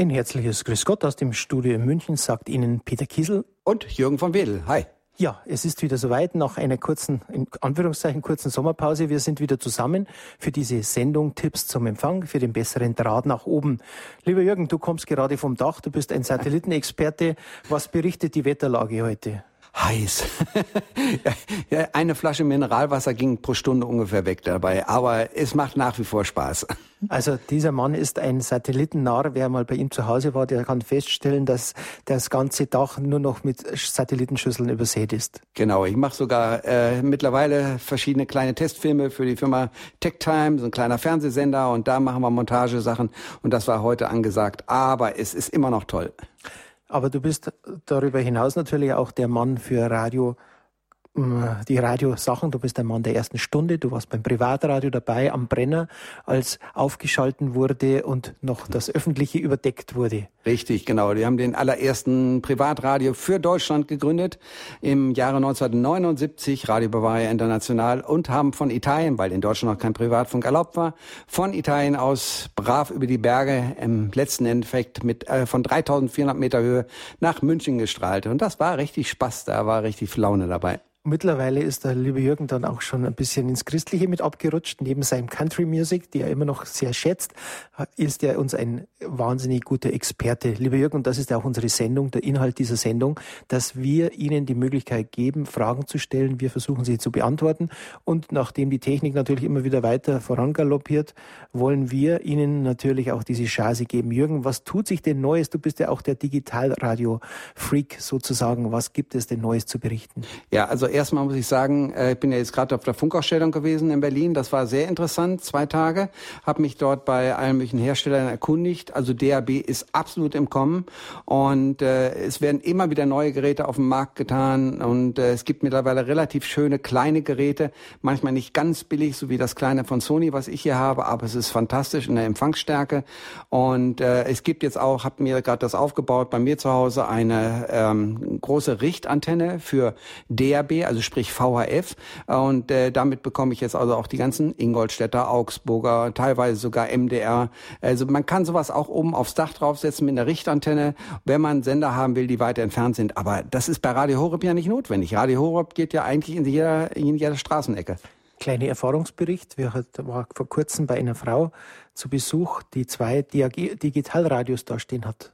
Ein herzliches Grüß Gott aus dem Studio in München sagt Ihnen Peter Kiesel und Jürgen von Wedel. Hi. Ja, es ist wieder soweit nach einer kurzen, in Anführungszeichen kurzen Sommerpause. Wir sind wieder zusammen für diese Sendung Tipps zum Empfang, für den besseren Draht nach oben. Lieber Jürgen, du kommst gerade vom Dach, du bist ein Satellitenexperte. Was berichtet die Wetterlage heute? Heiß. Eine Flasche Mineralwasser ging pro Stunde ungefähr weg dabei, aber es macht nach wie vor Spaß. Also dieser Mann ist ein Satellitennarr. Wer mal bei ihm zu Hause war, der kann feststellen, dass das ganze Dach nur noch mit Satellitenschüsseln übersät ist. Genau, ich mache sogar äh, mittlerweile verschiedene kleine Testfilme für die Firma TechTime, so ein kleiner Fernsehsender und da machen wir Montagesachen und das war heute angesagt. Aber es ist immer noch toll. Aber du bist darüber hinaus natürlich auch der Mann für Radio die Radiosachen. Du bist ein Mann der ersten Stunde. Du warst beim Privatradio dabei am Brenner, als aufgeschalten wurde und noch das Öffentliche überdeckt wurde. Richtig, genau. Die haben den allerersten Privatradio für Deutschland gegründet im Jahre 1979, Radio Bavaria International und haben von Italien, weil in Deutschland noch kein Privatfunk erlaubt war, von Italien aus brav über die Berge im letzten Endeffekt mit äh, von 3400 Meter Höhe nach München gestrahlt. Und das war richtig Spaß. Da war richtig Laune dabei. Mittlerweile ist der liebe Jürgen dann auch schon ein bisschen ins Christliche mit abgerutscht. Neben seinem Country Music, die er immer noch sehr schätzt, ist er uns ein wahnsinnig guter Experte. Lieber Jürgen, und das ist auch unsere Sendung, der Inhalt dieser Sendung, dass wir Ihnen die Möglichkeit geben, Fragen zu stellen. Wir versuchen sie zu beantworten. Und nachdem die Technik natürlich immer wieder weiter vorangaloppiert, wollen wir Ihnen natürlich auch diese Chance geben. Jürgen, was tut sich denn Neues? Du bist ja auch der Digitalradio-Freak sozusagen. Was gibt es denn Neues zu berichten? Ja, also erstmal muss ich sagen, äh, ich bin ja jetzt gerade auf der Funkausstellung gewesen in Berlin. Das war sehr interessant, zwei Tage. Habe mich dort bei allen möglichen Herstellern erkundigt. Also DAB ist absolut im Kommen und äh, es werden immer wieder neue Geräte auf den Markt getan und äh, es gibt mittlerweile relativ schöne kleine Geräte, manchmal nicht ganz billig, so wie das kleine von Sony, was ich hier habe, aber es ist fantastisch in der Empfangsstärke und äh, es gibt jetzt auch, habe mir gerade das aufgebaut, bei mir zu Hause eine ähm, große Richtantenne für DAB, also sprich VHF. Und äh, damit bekomme ich jetzt also auch die ganzen Ingolstädter, Augsburger, teilweise sogar MDR. Also man kann sowas auch oben aufs Dach draufsetzen mit einer Richtantenne, wenn man Sender haben will, die weiter entfernt sind. Aber das ist bei Radio Horeb ja nicht notwendig. Radio Horeb geht ja eigentlich in jeder, in jeder Straßenecke. Kleiner Erfahrungsbericht. Wir war vor kurzem bei einer Frau zu Besuch, die zwei Digitalradios da stehen hat.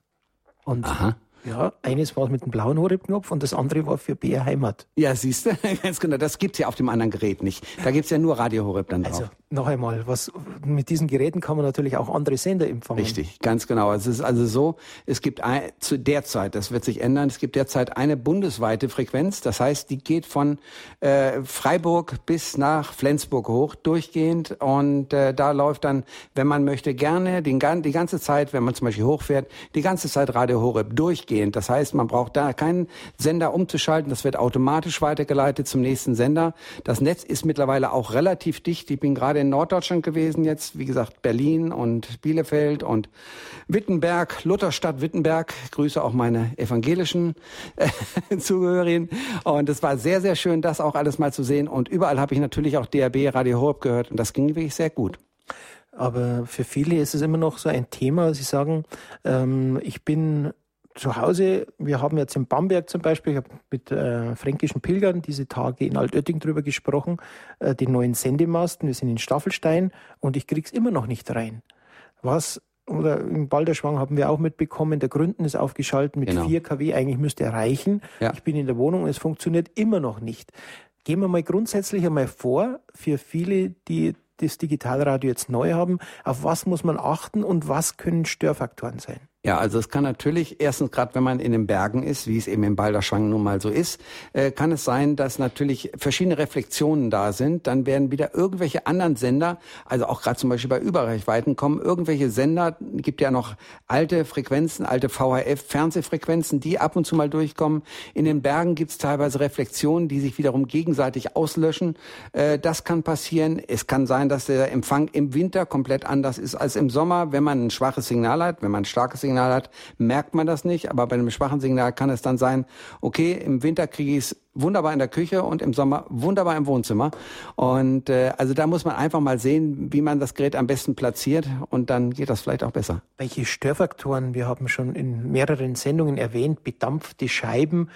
Und Aha. Ja, eines war mit dem blauen Horeb-Knopf und das andere war für BR Heimat. Ja, siehst du, ganz genau. Das gibt's ja auf dem anderen Gerät nicht. Da gibt's ja nur Radio Horeb dann drauf. Also, noch einmal, was, mit diesen Geräten kann man natürlich auch andere Sender empfangen. Richtig, ganz genau. Es ist also so, es gibt ein, zu der Zeit, das wird sich ändern, es gibt derzeit eine bundesweite Frequenz. Das heißt, die geht von äh, Freiburg bis nach Flensburg hoch, durchgehend. Und äh, da läuft dann, wenn man möchte, gerne den, die ganze Zeit, wenn man zum Beispiel hochfährt, die ganze Zeit Radio Horeb durchgehend. Das heißt, man braucht da keinen Sender umzuschalten. Das wird automatisch weitergeleitet zum nächsten Sender. Das Netz ist mittlerweile auch relativ dicht. Ich bin gerade in Norddeutschland gewesen jetzt. Wie gesagt, Berlin und Bielefeld und Wittenberg, Lutherstadt Wittenberg. Ich grüße auch meine evangelischen äh, Zugehörigen. Und es war sehr, sehr schön, das auch alles mal zu sehen. Und überall habe ich natürlich auch DRB, Radio Horeb gehört. Und das ging wirklich sehr gut. Aber für viele ist es immer noch so ein Thema. Sie sagen, ähm, ich bin zu Hause, wir haben jetzt in Bamberg zum Beispiel, ich habe mit äh, fränkischen Pilgern diese Tage in Altötting drüber gesprochen, äh, den neuen Sendemasten, wir sind in Staffelstein und ich krieg's immer noch nicht rein. Was oder im Balderschwang haben wir auch mitbekommen, der Gründen ist aufgeschaltet mit genau. 4 kW, eigentlich müsste er reichen. Ja. Ich bin in der Wohnung und es funktioniert immer noch nicht. Gehen wir mal grundsätzlich einmal vor, für viele, die das Digitalradio jetzt neu haben, auf was muss man achten und was können Störfaktoren sein? Ja, also es kann natürlich, erstens gerade wenn man in den Bergen ist, wie es eben im Balderschwang nun mal so ist, äh, kann es sein, dass natürlich verschiedene Reflexionen da sind. Dann werden wieder irgendwelche anderen Sender, also auch gerade zum Beispiel bei Überreichweiten kommen irgendwelche Sender, gibt ja noch alte Frequenzen, alte VHF-Fernsehfrequenzen, die ab und zu mal durchkommen. In den Bergen gibt es teilweise Reflexionen, die sich wiederum gegenseitig auslöschen. Äh, das kann passieren. Es kann sein, dass der Empfang im Winter komplett anders ist als im Sommer, wenn man ein schwaches Signal hat, wenn man ein starkes Signal Signal hat, merkt man das nicht. Aber bei einem schwachen Signal kann es dann sein, okay, im Winter kriege ich es wunderbar in der Küche und im Sommer wunderbar im Wohnzimmer. Und äh, also da muss man einfach mal sehen, wie man das Gerät am besten platziert und dann geht das vielleicht auch besser. Welche Störfaktoren, wir haben schon in mehreren Sendungen erwähnt, bedampfte Scheiben,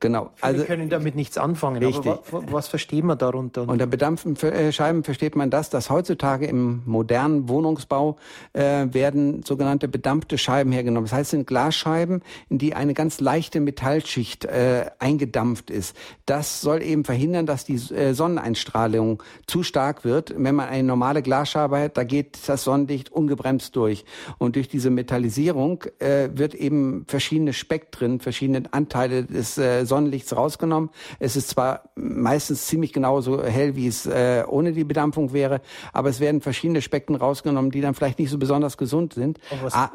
Genau. Viele also können damit nichts anfangen. Richtig. Aber was versteht man darunter? Unter bedampften äh, Scheiben versteht man das, dass heutzutage im modernen Wohnungsbau äh, werden sogenannte bedampfte Scheiben hergenommen. Das heißt, es sind Glasscheiben, in die eine ganz leichte Metallschicht äh, eingedampft ist. Das soll eben verhindern, dass die äh, Sonneneinstrahlung zu stark wird. Wenn man eine normale Glasscheibe hat, da geht das Sonnenlicht ungebremst durch. Und durch diese Metallisierung äh, wird eben verschiedene Spektren, verschiedene Anteile des äh, Sonnenlichts rausgenommen. Es ist zwar meistens ziemlich genauso hell, wie es äh, ohne die Bedampfung wäre, aber es werden verschiedene Spektren rausgenommen, die dann vielleicht nicht so besonders gesund sind.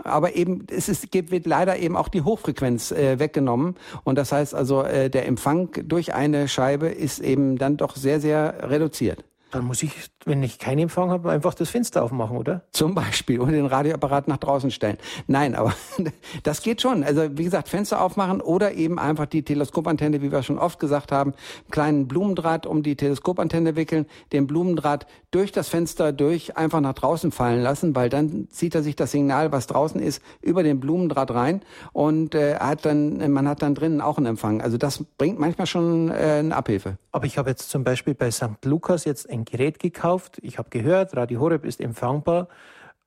Aber eben, es ist, wird leider eben auch die Hochfrequenz äh, weggenommen. Und das heißt also, äh, der Empfang durch eine Scheibe ist eben dann doch sehr, sehr reduziert. Dann muss ich, wenn ich keinen Empfang habe, einfach das Fenster aufmachen, oder? Zum Beispiel oder den Radioapparat nach draußen stellen. Nein, aber das geht schon. Also wie gesagt, Fenster aufmachen oder eben einfach die Teleskopantenne, wie wir schon oft gesagt haben, einen kleinen Blumendraht um die Teleskopantenne wickeln, den Blumendraht durch das Fenster durch einfach nach draußen fallen lassen, weil dann zieht er sich das Signal, was draußen ist, über den Blumendraht rein und äh, hat dann, man hat dann drinnen auch einen Empfang. Also das bringt manchmal schon äh, eine Abhilfe. Aber ich habe jetzt zum Beispiel bei St. Lukas jetzt ein Gerät gekauft. Ich habe gehört, Radio Horeb ist empfangbar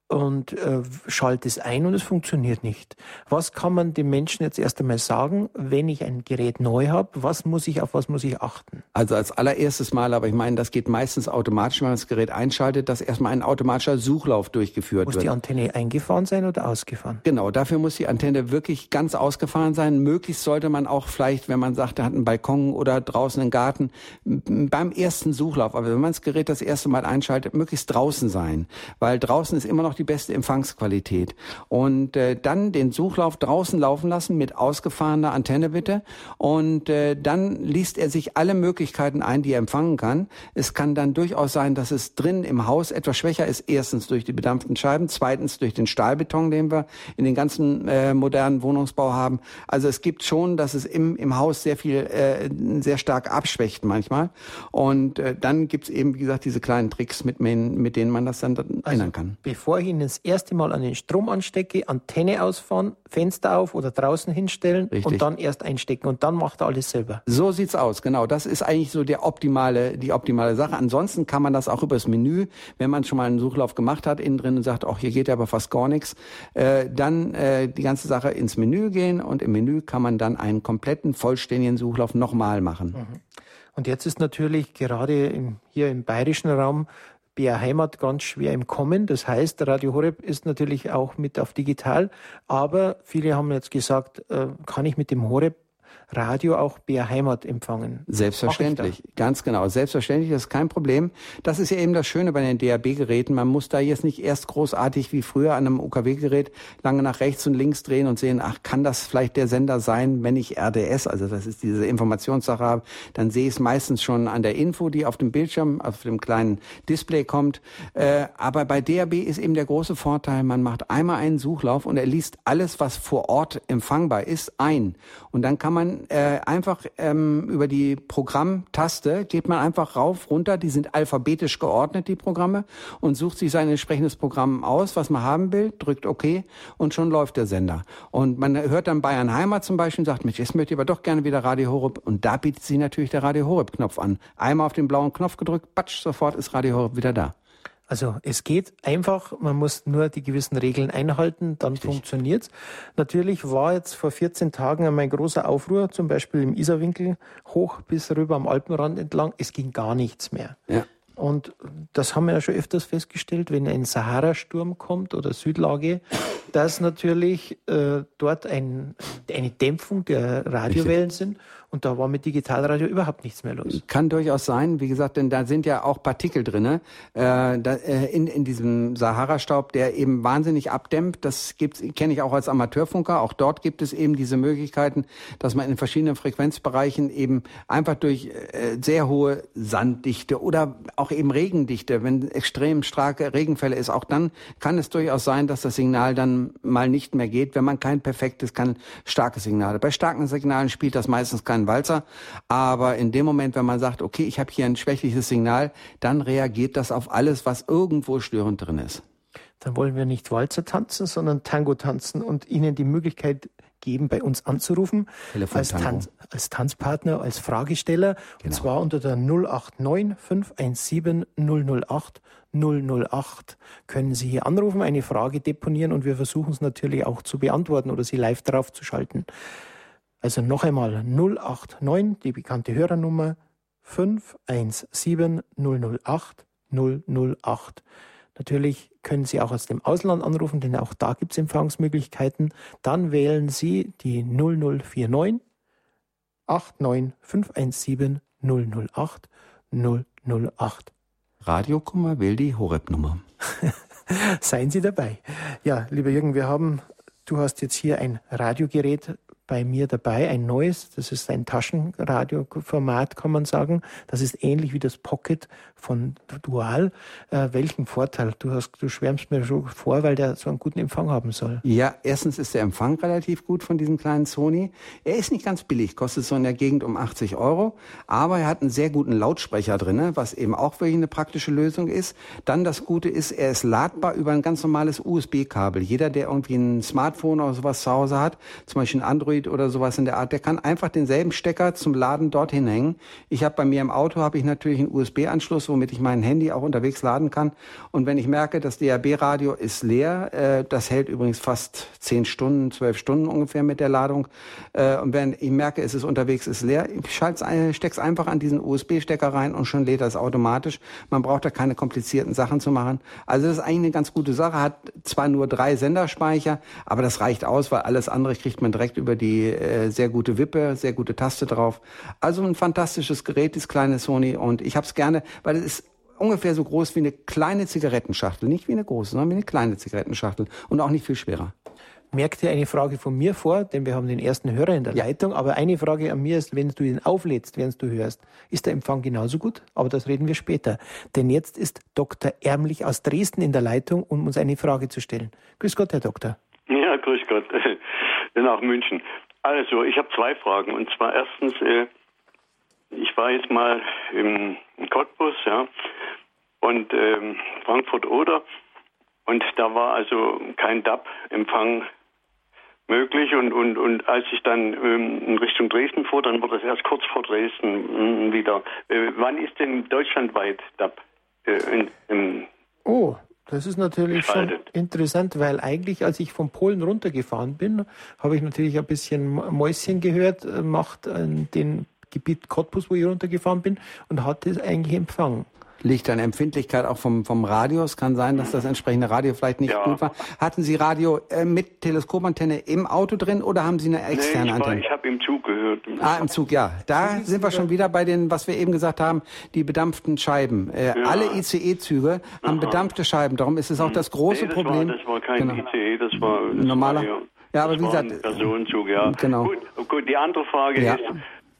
und äh, schalte es ein und es funktioniert nicht. Was kann man den Menschen jetzt erst einmal sagen, wenn ich ein Gerät neu habe? Was muss ich, auf was muss ich achten? Also als allererstes Mal, aber ich meine, das geht meistens automatisch, wenn man das Gerät einschaltet, dass erstmal ein automatischer Suchlauf durchgeführt muss wird. Muss die Antenne eingefahren sein oder ausgefahren? Genau, dafür muss die Antenne wirklich ganz ausgefahren sein. Möglichst sollte man auch vielleicht, wenn man sagt, er hat einen Balkon oder draußen einen Garten, beim ersten Suchlauf, aber wenn man das Gerät das erste Mal einschaltet, möglichst draußen sein. Weil draußen ist immer noch die beste Empfangsqualität. Und äh, dann den Suchlauf draußen laufen lassen mit ausgefahrener Antenne bitte. Und äh, dann liest er sich alle Möglichkeiten ein, die er empfangen kann. Es kann dann durchaus sein, dass es drin im Haus etwas schwächer ist. Erstens durch die bedampften Scheiben, zweitens durch den Stahlbeton, den wir in den ganzen äh, modernen Wohnungsbau haben. Also es gibt schon, dass es im, im Haus sehr viel, äh, sehr stark abschwächt manchmal. Und äh, dann gibt's eben, wie gesagt, diese kleinen Tricks, mit, mit denen man das dann ändern also, kann. Bevor ich Ihnen das erste Mal an den Strom anstecke, Antenne ausfahren, Fenster auf oder draußen hinstellen Richtig. und dann erst einstecken und dann macht er alles selber. So sieht's aus, genau. Das ist eigentlich so der optimale, die optimale Sache. Ansonsten kann man das auch übers Menü, wenn man schon mal einen Suchlauf gemacht hat, innen drin und sagt, ach, hier geht ja aber fast gar nichts, äh, dann äh, die ganze Sache ins Menü gehen und im Menü kann man dann einen kompletten, vollständigen Suchlauf nochmal machen. Mhm. Und jetzt ist natürlich gerade im, hier im bayerischen Raum BR Heimat ganz schwer im Kommen. Das heißt, Radio Horeb ist natürlich auch mit auf digital. Aber viele haben jetzt gesagt, äh, kann ich mit dem Horeb Radio auch BR Heimat empfangen. Selbstverständlich, ganz genau. Selbstverständlich, das ist kein Problem. Das ist ja eben das Schöne bei den DAB-Geräten. Man muss da jetzt nicht erst großartig wie früher an einem UKW-Gerät lange nach rechts und links drehen und sehen, ach, kann das vielleicht der Sender sein, wenn ich RDS, also das ist diese Informationssache habe, dann sehe ich es meistens schon an der Info, die auf dem Bildschirm, auf dem kleinen Display kommt. Äh, aber bei DAB ist eben der große Vorteil, man macht einmal einen Suchlauf und er liest alles, was vor Ort empfangbar ist, ein. Und dann kann man äh, einfach ähm, über die Programmtaste geht man einfach rauf, runter, die sind alphabetisch geordnet, die Programme, und sucht sich sein entsprechendes Programm aus, was man haben will, drückt OK und schon läuft der Sender. Und man hört dann Bayern Heimat zum Beispiel und sagt, Mensch, jetzt möchte ich aber doch gerne wieder Radio Horeb. Und da bietet sich natürlich der Radio Horeb-Knopf an. Einmal auf den blauen Knopf gedrückt, patsch, sofort ist Radio Horeb wieder da. Also es geht einfach, man muss nur die gewissen Regeln einhalten, dann Richtig. funktioniert's. Natürlich war jetzt vor 14 Tagen einmal ein großer Aufruhr, zum Beispiel im Isarwinkel hoch bis rüber am Alpenrand entlang. Es ging gar nichts mehr. Ja. Und das haben wir ja schon öfters festgestellt, wenn ein Sahara-Sturm kommt oder Südlage, dass natürlich äh, dort ein, eine Dämpfung der Radiowellen sind und da war mit Digitalradio überhaupt nichts mehr los. Kann durchaus sein, wie gesagt, denn da sind ja auch Partikel drinne äh, äh, in, in diesem Sahara-Staub, der eben wahnsinnig abdämpft. Das kenne ich auch als Amateurfunker. Auch dort gibt es eben diese Möglichkeiten, dass man in verschiedenen Frequenzbereichen eben einfach durch äh, sehr hohe Sanddichte oder auch eben Regendichte, wenn extrem starke Regenfälle ist, auch dann kann es durchaus sein, dass das Signal dann mal nicht mehr geht, wenn man kein perfektes, kein starkes Signal hat. Bei starken Signalen spielt das meistens keinen Walzer, aber in dem Moment, wenn man sagt, okay, ich habe hier ein schwächliches Signal, dann reagiert das auf alles, was irgendwo störend drin ist. Dann wollen wir nicht Walzer tanzen, sondern Tango tanzen und Ihnen die Möglichkeit geben, bei uns anzurufen als, Tanz, als, Tanzpartner, als Fragesteller. Genau. Und zwar unter der 089 517 008 008 können Sie hier anrufen, eine Frage deponieren und wir versuchen es natürlich auch zu beantworten oder Sie live drauf zu schalten. Also noch einmal 089, die bekannte Hörernummer 517 008 008. Natürlich können Sie auch aus dem Ausland anrufen, denn auch da gibt es Empfangsmöglichkeiten. Dann wählen Sie die 0049 89517 008 008. Radiokummer will die Horeb-Nummer. Seien Sie dabei. Ja, lieber Jürgen, wir haben, du hast jetzt hier ein Radiogerät bei mir dabei, ein neues, das ist ein Taschenradioformat, kann man sagen. Das ist ähnlich wie das Pocket von Dual. Äh, welchen Vorteil? Du hast, du schwärmst mir schon vor, weil der so einen guten Empfang haben soll. Ja, erstens ist der Empfang relativ gut von diesem kleinen Sony. Er ist nicht ganz billig, kostet so in der Gegend um 80 Euro, aber er hat einen sehr guten Lautsprecher drinne, was eben auch wirklich eine praktische Lösung ist. Dann das Gute ist, er ist ladbar über ein ganz normales USB-Kabel. Jeder, der irgendwie ein Smartphone oder sowas zu Hause hat, zum Beispiel ein Android Android oder sowas in der Art, der kann einfach denselben Stecker zum Laden dorthin hängen. Ich habe bei mir im Auto habe ich natürlich einen USB-Anschluss, womit ich mein Handy auch unterwegs laden kann. Und wenn ich merke, das DAB-Radio ist leer, äh, das hält übrigens fast zehn Stunden, zwölf Stunden ungefähr mit der Ladung. Äh, und wenn ich merke, es ist unterwegs, ist leer, ich es einfach an diesen USB-Stecker rein und schon lädt das automatisch. Man braucht da keine komplizierten Sachen zu machen. Also das ist eigentlich eine ganz gute Sache. Hat zwar nur drei Senderspeicher, aber das reicht aus, weil alles andere kriegt man direkt über die die äh, sehr gute Wippe, sehr gute Taste drauf. Also ein fantastisches Gerät, dieses kleine Sony. Und ich habe es gerne, weil es ist ungefähr so groß wie eine kleine Zigarettenschachtel. Nicht wie eine große, sondern wie eine kleine Zigarettenschachtel. Und auch nicht viel schwerer. Merkt ihr eine Frage von mir vor, denn wir haben den ersten Hörer in der ja. Leitung. Aber eine Frage an mir ist, wenn du ihn auflädst, während du hörst, ist der Empfang genauso gut? Aber das reden wir später. Denn jetzt ist Dr. Ärmlich aus Dresden in der Leitung, um uns eine Frage zu stellen. Grüß Gott, Herr Doktor. Ja, grüß Gott. Nach München. Also, ich habe zwei Fragen. Und zwar erstens, äh, ich war jetzt mal im, Cottbus, ja, und ähm, Frankfurt oder und da war also kein DAB-Empfang möglich und, und, und als ich dann ähm, in Richtung Dresden fuhr, dann war das erst kurz vor Dresden mh, wieder. Äh, wann ist denn deutschlandweit DAB äh, in, im Oh, das ist natürlich schon interessant, weil eigentlich, als ich von Polen runtergefahren bin, habe ich natürlich ein bisschen Mäuschen gehört, äh, macht in dem Gebiet Cottbus, wo ich runtergefahren bin, und hatte es eigentlich empfangen liegt an Empfindlichkeit auch vom, vom Radio. Es kann sein, dass das entsprechende Radio vielleicht nicht ja. gut war. Hatten Sie Radio äh, mit Teleskopantenne im Auto drin oder haben Sie eine externe nee, ich Antenne? ich habe im Zug gehört. Ah, im Zug, ja. Da sind wir schon wieder bei den, was wir eben gesagt haben, die bedampften Scheiben. Äh, ja. Alle ICE-Züge haben bedampfte Scheiben. Darum ist es auch das große nee, das Problem. War, das war kein genau. ICE, das war das normaler. War, ja. ja, aber wie gesagt, Personenzug, ja. Genau. Gut, gut, die andere Frage ist,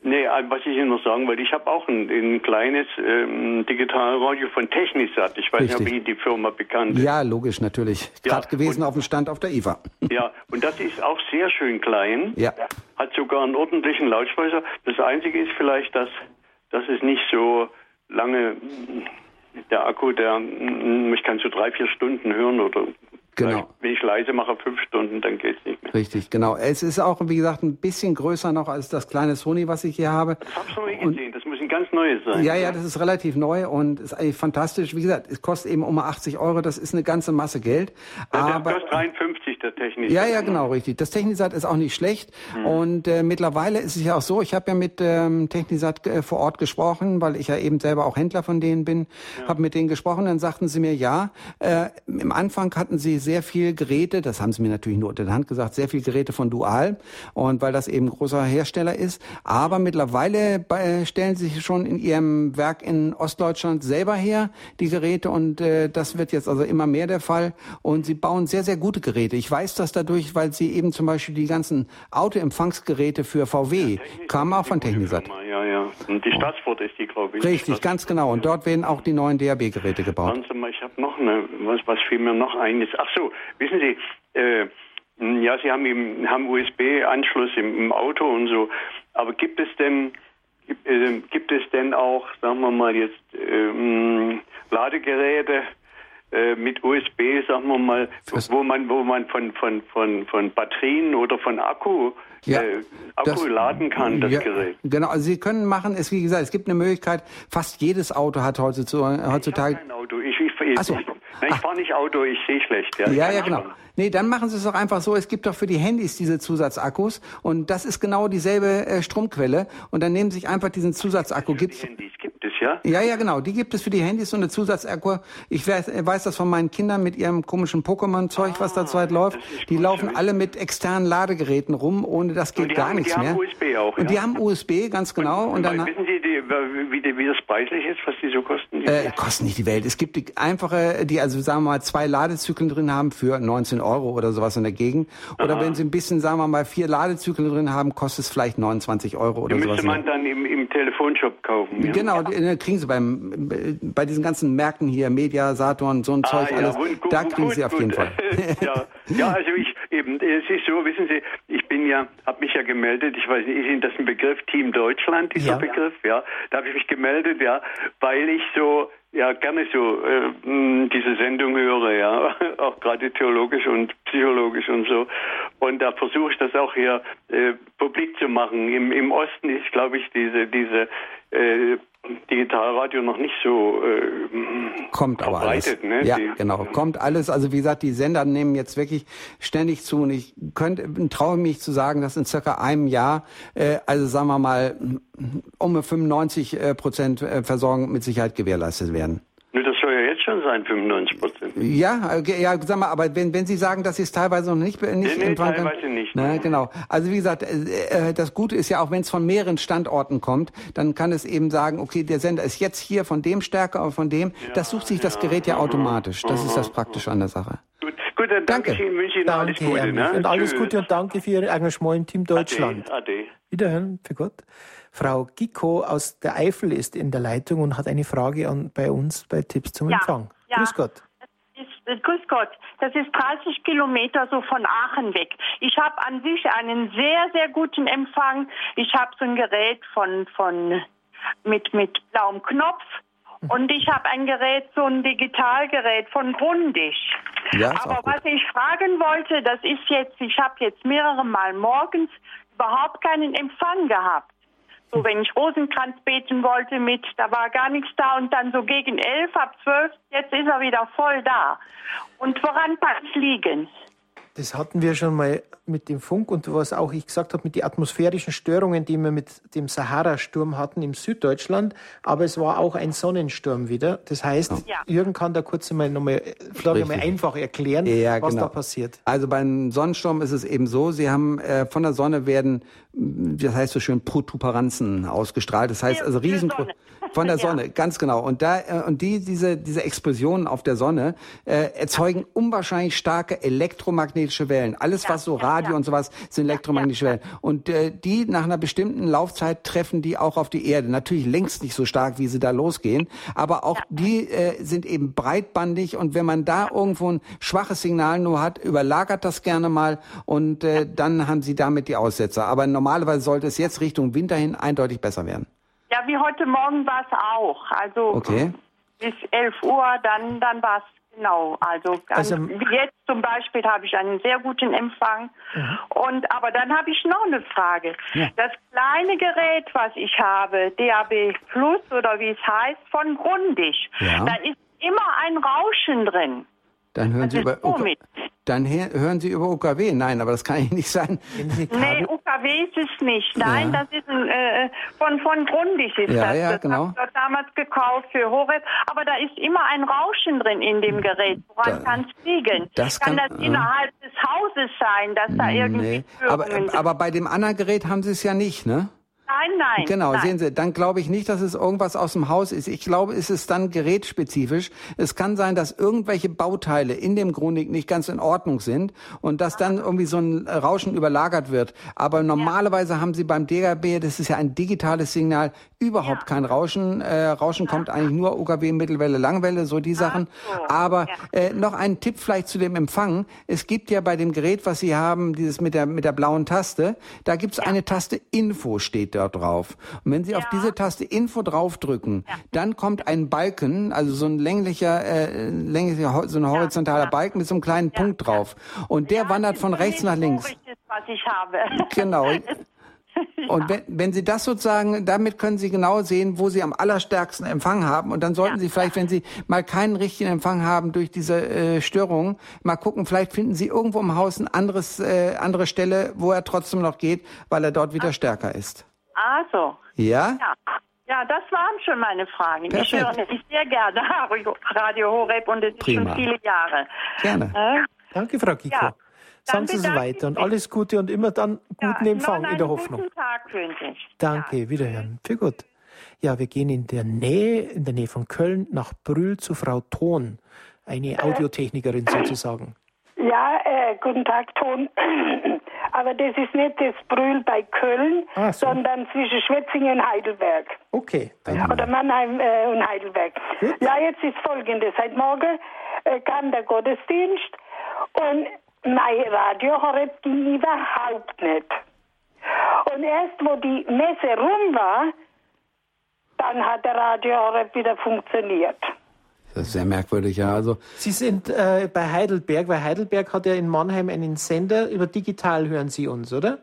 Nee, äh, was ich Ihnen noch sagen wollte, ich habe auch ein, ein kleines ähm, Digitalradio von Technisat. Ich weiß Richtig. nicht, ob Ihnen die Firma bekannt ist. Ja, logisch, natürlich. Ja, Gerade gewesen auf dem Stand auf der IFA. Ja, und das ist auch sehr schön klein. Ja. Hat sogar einen ordentlichen Lautsprecher. Das Einzige ist vielleicht, dass, dass es nicht so lange der Akku, der ich kann so drei, vier Stunden hören oder Genau. Wenn ich leise mache, fünf Stunden, dann geht es nicht mehr. Richtig, genau. Es ist auch, wie gesagt, ein bisschen größer noch als das kleine Sony, was ich hier habe. Das habe ich noch nie gesehen. Das muss ein ganz neues sein. Ja, ja, das ist relativ neu und ist eigentlich fantastisch. Wie gesagt, es kostet eben um 80 Euro. Das ist eine ganze Masse Geld. Ja, aber, kostet 53, der Technisat. Ja, ja, genau, richtig. Das Technisat ist auch nicht schlecht. Mhm. Und äh, mittlerweile ist es ja auch so, ich habe ja mit ähm, Technisat äh, vor Ort gesprochen, weil ich ja eben selber auch Händler von denen bin, ja. habe mit denen gesprochen, dann sagten sie mir, ja, äh, im Anfang hatten sie sehr viel Geräte, das haben sie mir natürlich nur unter der Hand gesagt, sehr viel Geräte von Dual und weil das eben großer Hersteller ist. Aber mittlerweile bei, stellen sie sich schon in ihrem Werk in Ostdeutschland selber her, die Geräte und äh, das wird jetzt also immer mehr der Fall und sie bauen sehr, sehr gute Geräte. Ich weiß das dadurch, weil sie eben zum Beispiel die ganzen Autoempfangsgeräte für VW ja, kamen auch von Technisat. Ja, ja. Und die Staatsfurt ist die, glaube ich. Richtig, ganz genau. Und dort werden auch die neuen DAB-Geräte gebaut. Warte mal, ich habe noch eine, was, was fiel mir noch ein? Ach so, wissen Sie, äh, ja, Sie haben, im, haben USB-Anschluss im, im, Auto und so. Aber gibt es denn gibt, äh, gibt es denn auch, sagen wir mal jetzt, ähm, Ladegeräte äh, mit USB, sagen wir mal, wo man wo man von von von von Batterien oder von Akku ja, äh, Akku das, laden kann, das ja, Gerät. Genau, also Sie können machen, es wie gesagt, es gibt eine Möglichkeit, fast jedes Auto hat heutzutage. heutzutage ich kein Auto, ich, ich, ich, so. ich, ich fahre nicht Auto, ich sehe schlecht. Ja, ja, ja genau. Nee, dann machen Sie es doch einfach so, es gibt doch für die Handys diese Zusatzakkus und das ist genau dieselbe äh, Stromquelle und dann nehmen Sie sich einfach diesen Zusatzakku. Gibt's, Handys ja? Ja, ja, genau, die gibt es für die Handys, so eine Zusatzakku. Ich weiß, weiß das von meinen Kindern mit ihrem komischen Pokémon-Zeug, ah, was da zurzeit läuft. Die laufen alle mit externen Ladegeräten rum, ohne das geht gar haben, nichts die mehr. Haben USB auch, und ja? die haben USB, ganz genau. Und, und, dann wissen Sie, die, wie, wie, das preislich ist, was die so kosten? Die äh, kosten nicht die Welt. Es gibt die einfache, die also sagen wir mal zwei Ladezyklen drin haben für 19 Euro oder sowas in der Gegend. Oder Aha. wenn Sie ein bisschen, sagen wir mal, vier Ladezyklen drin haben, kostet es vielleicht 29 Euro oder die sowas. müsste man dann im, im Telefonshop kaufen. Ja? Genau, die, kriegen Sie beim, bei diesen ganzen Märkten hier, Media, Saturn, so ein ah, Zeug, ja, alles. Gut, da kriegen gut, Sie auf gut. jeden Fall. ja. ja, also ich eben, es ist so, wissen Sie, ich bin ja, habe mich ja gemeldet, ich weiß nicht, ist Ihnen das ein Begriff, Team Deutschland, dieser ja. Begriff, ja, da habe ich mich gemeldet, ja, weil ich so ja gerne so äh, diese Sendung höre, ja, auch gerade theologisch und psychologisch und so. Und da versuche ich das auch hier äh, publik zu machen. Im, Im Osten ist, glaube ich, diese diese äh, Digitalradio noch nicht so äh, kommt aber alles. Ne? Ja, die, genau, kommt alles. Also wie gesagt, die Sender nehmen jetzt wirklich ständig zu und ich könnte traue mich zu sagen, dass in circa einem Jahr, äh, also sagen wir mal, um 95 äh, Prozent äh, Versorgung mit Sicherheit gewährleistet werden schon sein, 95 Prozent. Ja, ja, sag mal, aber wenn, wenn Sie sagen, dass Sie es teilweise noch nicht, nicht nee, nee, teilweise können, nicht. Na, genau. Also wie gesagt, äh, äh, das Gute ist ja auch, wenn es von mehreren Standorten kommt, dann kann es eben sagen, okay, der Sender ist jetzt hier von dem stärker oder von dem. Ja, das sucht sich das Gerät ja automatisch. Das ist das Praktische an der Sache. Gut, gut dann danke, danke ich Ihnen, wünsche Ihnen alles Gute. Ne? Und alles Gute und danke für Ihr Engagement im Team Deutschland. Ade. Ade. Wiederhören, für Gott. Frau Gicko aus der Eifel ist in der Leitung und hat eine Frage an, bei uns bei Tipps zum ja. Empfang. Ja. Grüß Gott. Grüß Gott. Das ist 30 Kilometer so von Aachen weg. Ich habe an sich einen sehr, sehr guten Empfang. Ich habe so ein Gerät von, von, mit, mit blauem Knopf. Mhm. Und ich habe ein Gerät, so ein Digitalgerät von Grundig. Ja, Aber was ich fragen wollte, das ist jetzt, ich habe jetzt mehrere Mal morgens überhaupt keinen Empfang gehabt. So, wenn ich Rosenkranz beten wollte mit, da war gar nichts da und dann so gegen elf, ab zwölf, jetzt ist er wieder voll da. Und woran kann es liegen? Das hatten wir schon mal mit dem Funk und was auch ich gesagt habe mit den atmosphärischen Störungen, die wir mit dem Sahara-Sturm hatten im Süddeutschland. Aber es war auch ein Sonnensturm wieder. Das heißt, ja. Jürgen kann da kurz mal nochmal, mal einfach erklären, ja, was genau. da passiert. Also beim Sonnensturm ist es eben so, Sie haben äh, von der Sonne werden, das heißt so schön, Protuberanzen ausgestrahlt. Das heißt also riesen von der Sonne, ja. ganz genau. Und da äh, und die diese diese Explosionen auf der Sonne äh, erzeugen unwahrscheinlich starke elektromagnetische Wellen. Alles ja, was so Radio ja, und sowas sind elektromagnetische Wellen. Und äh, die nach einer bestimmten Laufzeit treffen die auch auf die Erde. Natürlich längst nicht so stark, wie sie da losgehen, aber auch die äh, sind eben breitbandig und wenn man da irgendwo ein schwaches Signal nur hat, überlagert das gerne mal und äh, dann haben sie damit die Aussetzer. Aber normalerweise sollte es jetzt Richtung Winter hin eindeutig besser werden. Ja, wie heute Morgen war es auch. Also okay. bis 11 Uhr, dann, dann war es genau. Also, also jetzt zum Beispiel habe ich einen sehr guten Empfang. Mhm. Und aber dann habe ich noch eine Frage. Ja. Das kleine Gerät, was ich habe, DAB Plus oder wie es heißt, von Grundig, ja. da ist immer ein Rauschen drin. Dann hören Sie über. Okay. Dann hören Sie über UKW. Nein, aber das kann ja nicht sein. Nee, UKW ist es nicht. Nein, ja. das ist ein, äh, von, von Grundig ist ja, das. Ja, das genau. habe ich damals gekauft für Horeb. Aber da ist immer ein Rauschen drin in dem Gerät. Woran kann es liegen? Das kann, kann das innerhalb des Hauses sein, dass da irgendwie nee. aber, aber bei dem anderen Gerät haben Sie es ja nicht, ne? Nein, nein. Genau, nein. sehen Sie, dann glaube ich nicht, dass es irgendwas aus dem Haus ist. Ich glaube, es ist dann gerätspezifisch. Es kann sein, dass irgendwelche Bauteile in dem Grundig nicht ganz in Ordnung sind und dass dann irgendwie so ein Rauschen überlagert wird. Aber normalerweise ja. haben Sie beim DGB, das ist ja ein digitales Signal, überhaupt ja. kein Rauschen. Äh, Rauschen ja. kommt eigentlich nur UKW, Mittelwelle, Langwelle, so die Sachen. So. Aber äh, noch ein Tipp vielleicht zu dem Empfang. Es gibt ja bei dem Gerät, was Sie haben, dieses mit der, mit der blauen Taste, da gibt's eine Taste Info steht da drauf. Und wenn Sie ja. auf diese Taste Info draufdrücken, ja. dann kommt ein Balken, also so ein länglicher, äh, länglicher so ein horizontaler ja. Balken mit so einem kleinen Punkt drauf. Und der wandert von rechts nach links. Was ich habe. Genau. Und wenn, wenn Sie das sozusagen, damit können Sie genau sehen, wo Sie am allerstärksten Empfang haben. Und dann sollten Sie vielleicht, wenn Sie mal keinen richtigen Empfang haben durch diese äh, Störung, mal gucken, vielleicht finden Sie irgendwo im Haus ein anderes, äh, andere Stelle, wo er trotzdem noch geht, weil er dort wieder stärker ist. Ah, so. Ja? Ja. Ja, das waren schon meine Fragen. Perfekt. Ich höre nämlich sehr gerne Radio Horeb und es ist Prima. schon viele Jahre. Gerne. Äh? Danke, Frau Kiko. Ja. Sagen Sie so weiter und alles Gute und immer dann guten ja, Empfang in der Hoffnung. Guten Tag wünsche ich. Danke, ja. wiederhören. Für gut. Ja, wir gehen in der Nähe, in der Nähe von Köln nach Brühl zu Frau Thon, eine Audiotechnikerin sozusagen. Ja, äh, guten Tag, Ton. Aber das ist nicht das Brühl bei Köln, Ah, so. sondern zwischen Schwetzingen und Heidelberg. Okay, dann Oder Mannheim äh, und Heidelberg. Gut. Ja, jetzt ist folgendes. Seit morgen äh, kam der Gottesdienst und mein Radio Horeb ging überhaupt nicht. Und erst wo die Messe rum war, dann hat der Radio Horeb wieder funktioniert. Das ist sehr merkwürdig, ja. Also Sie sind äh, bei Heidelberg, weil Heidelberg hat ja in Mannheim einen Sender, über digital hören Sie uns, oder?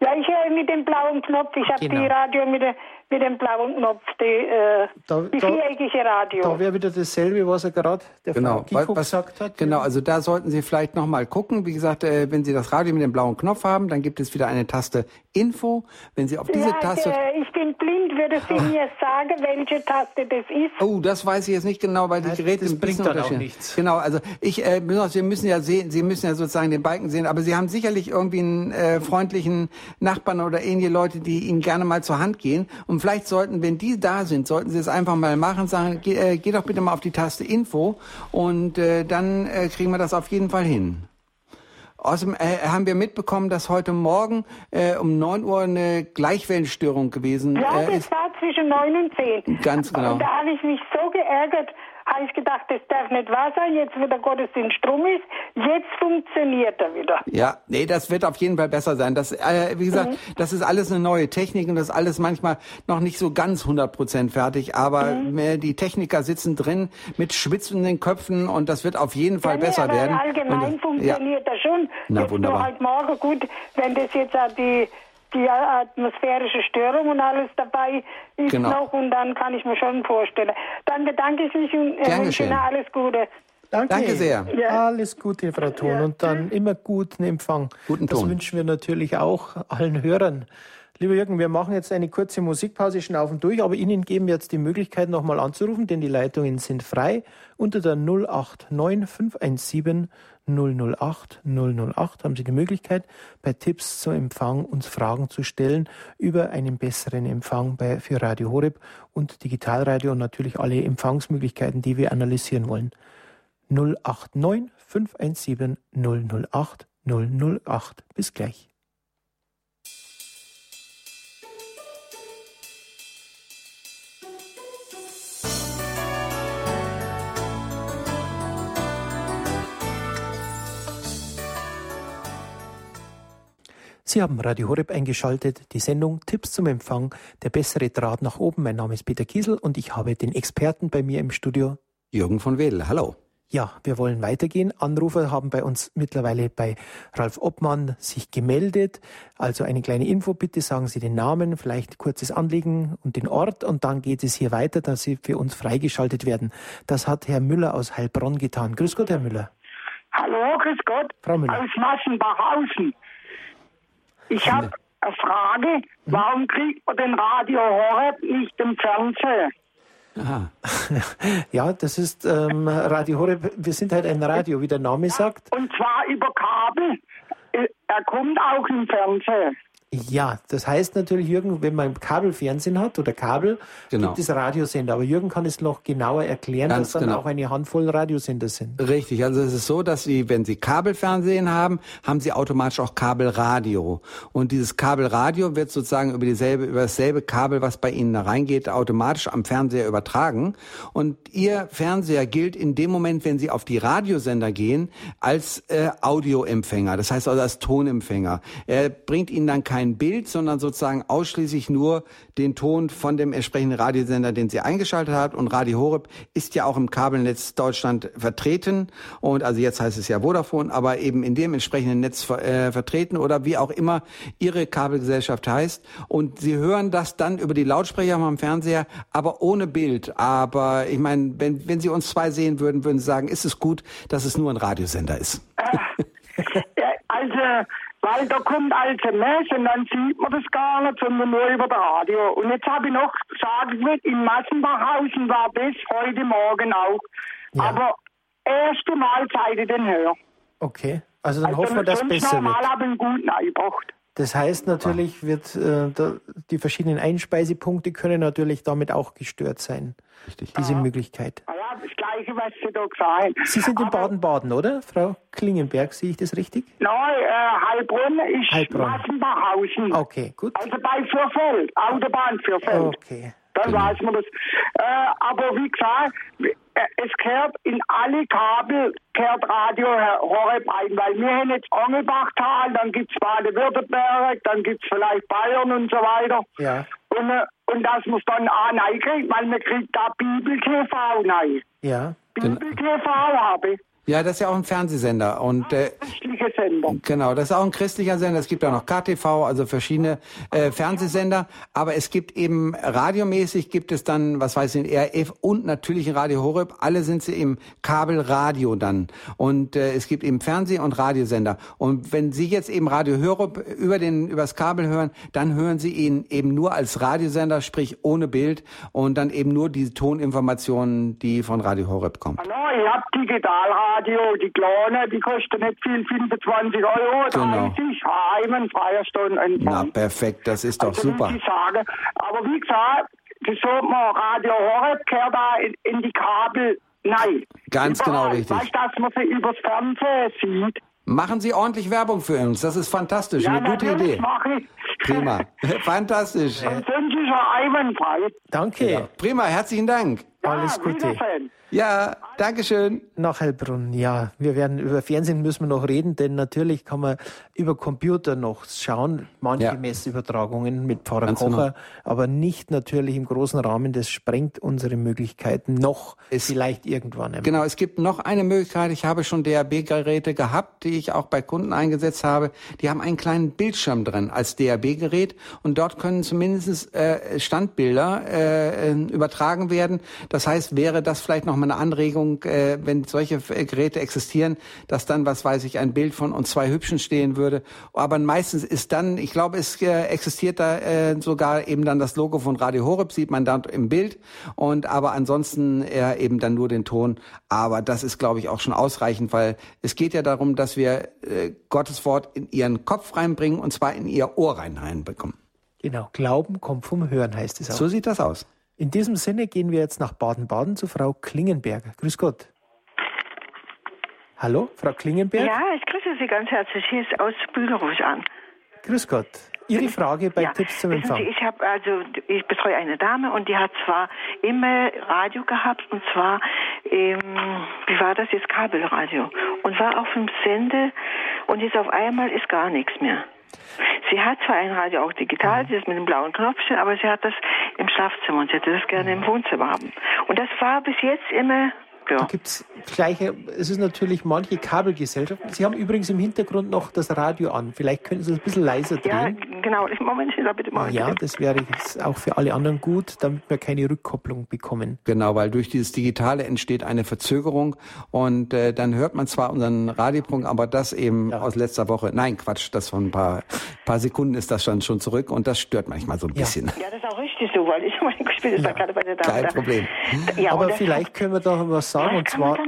Ja, ich höre mit dem blauen Knopf. Ich habe Genau. die Radio mit, der, mit dem blauen Knopf, die, äh, Da- die da- viereckige Radio. Da wäre wieder dasselbe, was er gerade der Genau, Frau was, gesagt hat. genau, also da sollten Sie vielleicht noch mal gucken. Wie gesagt, äh, wenn Sie das Radio mit dem blauen Knopf haben, dann gibt es wieder eine Taste Info. Wenn Sie auf diese ja, Taste... äh, ich bin blind. Würde Sie mir sagen, welche Taste das ist? Oh, das weiß ich jetzt nicht genau, weil die Geräte das ein bisschen bringt dann auch nichts. Genau, also ich, äh, Sie müssen ja sehen, Sie müssen ja sozusagen den Balken sehen, aber Sie haben sicherlich irgendwie einen äh, freundlichen Nachbarn oder ähnliche Leute, die Ihnen gerne mal zur Hand gehen. Und vielleicht sollten, wenn die da sind, sollten Sie es einfach mal machen, sagen, geh, äh, geh doch bitte mal auf die Taste Info und äh, dann äh, kriegen wir das auf jeden Fall hin. Außerdem äh, haben wir mitbekommen, dass heute Morgen äh, um 9 Uhr eine Gleichwellenstörung gewesen Ja, äh, das ist. war zwischen 9 und 10. Ganz genau. Und da habe ich mich so geärgert, habe ich gedacht, das darf nicht wahr sein, jetzt wo der Gottesdienst rum ist, jetzt funktioniert er wieder. Ja, nee, das wird auf jeden Fall besser sein. Das, äh, wie gesagt, Mhm. das ist alles eine neue Technik und das ist alles manchmal noch nicht so ganz 100% fertig, aber Mhm. die Techniker sitzen drin mit schwitzenden Köpfen und das wird auf jeden Fall ja, nee, besser werden. allgemein und, ja, funktioniert er schon. Na, jetzt wunderbar. nur halt morgen gut, wenn das jetzt auch die, die atmosphärische Störung und alles dabei ist Genau. noch und dann kann ich mir schon vorstellen. Dann bedanke ich mich und äh, wünsche. Ihnen alles Gute. Danke. Danke sehr. Ja. Alles Gute, Frau Thon. Und dann immer guten Empfang. Guten das Ton. wünschen wir natürlich auch allen Hörern. Lieber Jürgen, wir machen jetzt eine kurze Musikpause, schnaufen durch, aber Ihnen geben wir jetzt die Möglichkeit, nochmal anzurufen, denn die Leitungen sind frei unter der 089 517 008 008 haben Sie die Möglichkeit, bei Tipps zum Empfang uns Fragen zu stellen über einen besseren Empfang bei, für Radio Horeb und Digitalradio und natürlich alle Empfangsmöglichkeiten, die wir analysieren wollen. 089 517 008 008. Bis gleich. Sie haben Radio Horeb eingeschaltet, die Sendung Tipps zum Empfang, der bessere Draht nach oben. Mein Name ist Peter Kiesel und ich habe den Experten bei mir im Studio, Jürgen von Wedel, hallo. Ja, wir wollen weitergehen. Anrufer haben bei uns mittlerweile bei Ralf Obmann sich gemeldet. Also eine kleine Info bitte, sagen Sie den Namen, vielleicht kurzes Anliegen und den Ort und dann geht es hier weiter, dass Sie für uns freigeschaltet werden. Das hat Herr Müller aus Heilbronn getan. Grüß Gott, Herr Müller. Hallo, grüß Gott. Frau Müller. Aus Massenbachhausen. Ich habe eine Frage. Warum kriegt man den Radio Horeb nicht im Fernsehen? Aha. Ja, das ist ähm, Radio Horeb. Wir sind halt ein Radio, wie der Name sagt. Und zwar über Kabel. Äh, Er kommt auch im Fernsehen. Ja, das heißt natürlich, Jürgen, wenn man Kabelfernsehen hat oder Kabel, Genau. gibt es Radiosender. Aber Jürgen kann es noch genauer erklären, Ganz dass dann genau. auch eine Handvoll Radiosender sind. Richtig, also es ist so, dass Sie, wenn Sie Kabelfernsehen haben, haben Sie automatisch auch Kabelradio. Und dieses Kabelradio wird sozusagen über dieselbe, über dasselbe Kabel, was bei Ihnen da reingeht, automatisch am Fernseher übertragen. Und Ihr Fernseher gilt in dem Moment, wenn Sie auf die Radiosender gehen, als äh, Audioempfänger. Das heißt also als Tonempfänger. Er bringt Ihnen dann kein Bild, sondern sozusagen ausschließlich nur den Ton von dem entsprechenden Radiosender, den Sie eingeschaltet hat. Und Radio Horeb ist ja auch im Kabelnetz Deutschland vertreten. Und also jetzt heißt es ja Vodafone, aber eben in dem entsprechenden Netz ver äh, vertreten oder wie auch immer Ihre Kabelgesellschaft heißt. Und Sie hören das dann über die Lautsprecher am Fernseher, aber ohne Bild. Aber ich meine, wenn, wenn Sie uns zwei sehen würden, würden Sie sagen, ist es gut, dass es nur ein Radiosender ist. Ja, also, weil da kommt alte Mess und dann sieht man das gar nicht, sondern nur über das Radio. Und jetzt habe ich noch gesagt, in Massenbachhausen war das heute Morgen auch. Ja. Aber erste Mal seit ich den höre. Okay, also dann Also hoffen wir, dass besser normal wird. habe ich ihn gut eingebracht. Das heißt natürlich, wird äh, da, die verschiedenen Einspeisepunkte können natürlich damit auch gestört sein. Richtig. Diese Möglichkeit. Ah Ja, das Gleiche, was Sie da gesagt haben. Sie sind in Baden-Baden, oder, Frau Klingenberg? Sehe ich das richtig? Nein, äh, Heilbronn ist Heilbronn. Massenbachhausen. Okay, gut. Also bei Fürfeld, Autobahn Fürfeld. Okay. Dann weiß man das. Äh, aber wie gesagt, äh, es gehört in alle Kabel, gehört Radio Horeb ein, weil wir haben jetzt Angelbachtal, dann gibt's Baden-Württemberg, dann gibt's vielleicht Bayern und so weiter. Ja. Und, äh, und dass man es dann auch neu kriegt, weil man kriegt da Bibel TV neu. Ja. Genau. Bibel TV habe ich. Ja, das ist ja auch ein Fernsehsender und äh, Christliche Sender. Genau, das ist auch ein christlicher Sender. Es gibt auch noch KTV, also verschiedene äh, Fernsehsender. Aber es gibt eben radiomäßig gibt es dann, was weiß ich, RF und natürlich Radio Horeb. Alle sind sie im Kabelradio dann. Und äh, es gibt eben Fernseh- und Radiosender. Und wenn Sie jetzt eben Radio Horeb über den übers Kabel hören, dann hören Sie ihn eben nur als Radiosender, sprich ohne Bild und dann eben nur die Toninformationen, die von Radio Horeb kommen. Ah, no, ich hab Digitalradio, die kleine, die kostet nicht viel, 25 Euro, Genau. 30, einwandfreier Stunden Na Empfang. perfekt, das ist doch also, super. ich sagen. Aber wie gesagt, das sollte man Radio Horeb gehört da in, in die Kabel, nein. Ganz genau richtig. Weißt dass man sie übers Fernsehen sieht? Machen Sie ordentlich Werbung für uns. Das ist fantastisch. Ja, Eine gute Idee. mache ich. Prima. Fantastisch. Und sonst ist er einwandfrei. Danke. Prima. Herzlichen Dank. Alles ja, Gute. Ja, Dankeschön. Nach Heilbronn, ja. Wir werden über Fernsehen müssen wir noch reden, denn natürlich kann man über Computer noch schauen, manche Ja. Messübertragungen mit Pfarrer Ganz Kocher, aber nicht natürlich im großen Rahmen. Das sprengt unsere Möglichkeiten noch Es- vielleicht irgendwann. einmal. Genau, es gibt noch eine Möglichkeit. Ich habe schon DAB-Geräte gehabt, die ich auch bei Kunden eingesetzt habe. Die haben einen kleinen Bildschirm drin als DAB-Gerät und dort können zumindest äh, Standbilder äh, äh, übertragen werden. Das heißt, wäre das vielleicht noch mal eine Anregung, äh, wenn solche äh, Geräte existieren, dass dann, was weiß ich, ein Bild von uns zwei Hübschen stehen würde. Aber meistens ist dann, ich glaube, es äh, existiert da äh, sogar eben dann das Logo von Radio Horeb, sieht man dann im Bild. Und aber ansonsten eher eben dann nur den Ton. Aber das ist, glaube ich, auch schon ausreichend, weil es geht ja darum, dass wir äh, Gottes Wort in ihren Kopf reinbringen und zwar in ihr Ohr rein reinbekommen. Genau, Glauben kommt vom Hören, heißt es auch. So sieht das aus. In diesem Sinne gehen wir jetzt nach Baden-Baden zu Frau Klingenberger. Grüß Gott. Hallo, Frau Klingenberg? Ja, ich grüße Sie ganz herzlich. Hier ist aus ich an. Grüß Gott. Ihre Frage bei ja. Tipps zum Wissen Sie, Empfang. ich habe also ich betreue eine Dame und die hat zwar immer Radio gehabt und zwar ähm, wie war das jetzt Kabelradio und war auf dem Sende und jetzt auf einmal ist gar nichts mehr. Sie hat zwar ein Radio auch digital, Mhm. das mit dem blauen Knopfchen, aber sie hat das im Schlafzimmer und sie hätte das gerne Mhm. im Wohnzimmer haben. Und das war bis jetzt immer ja. Da gibt es gleiche, es ist natürlich manche Kabelgesellschaften. Sie haben übrigens im Hintergrund noch das Radio an. Vielleicht können Sie es ein bisschen leiser Ja, drehen. genau. Moment, da bitte mal. Ja, das wäre jetzt auch für alle anderen gut, damit wir keine Rückkopplung bekommen. Genau, weil durch dieses Digitale entsteht eine Verzögerung und äh, dann hört man zwar unseren Radiopunkt, aber das eben ja. aus letzter Woche. Nein, Quatsch, das von ein paar, paar Sekunden ist das schon, schon zurück und das stört manchmal so ein ja. bisschen. Ja, das ist auch richtig so, weil ich meine, ich spiele ja. gerade bei der Dame. Kein Problem. Ja, aber vielleicht können wir da was sagen und zwar,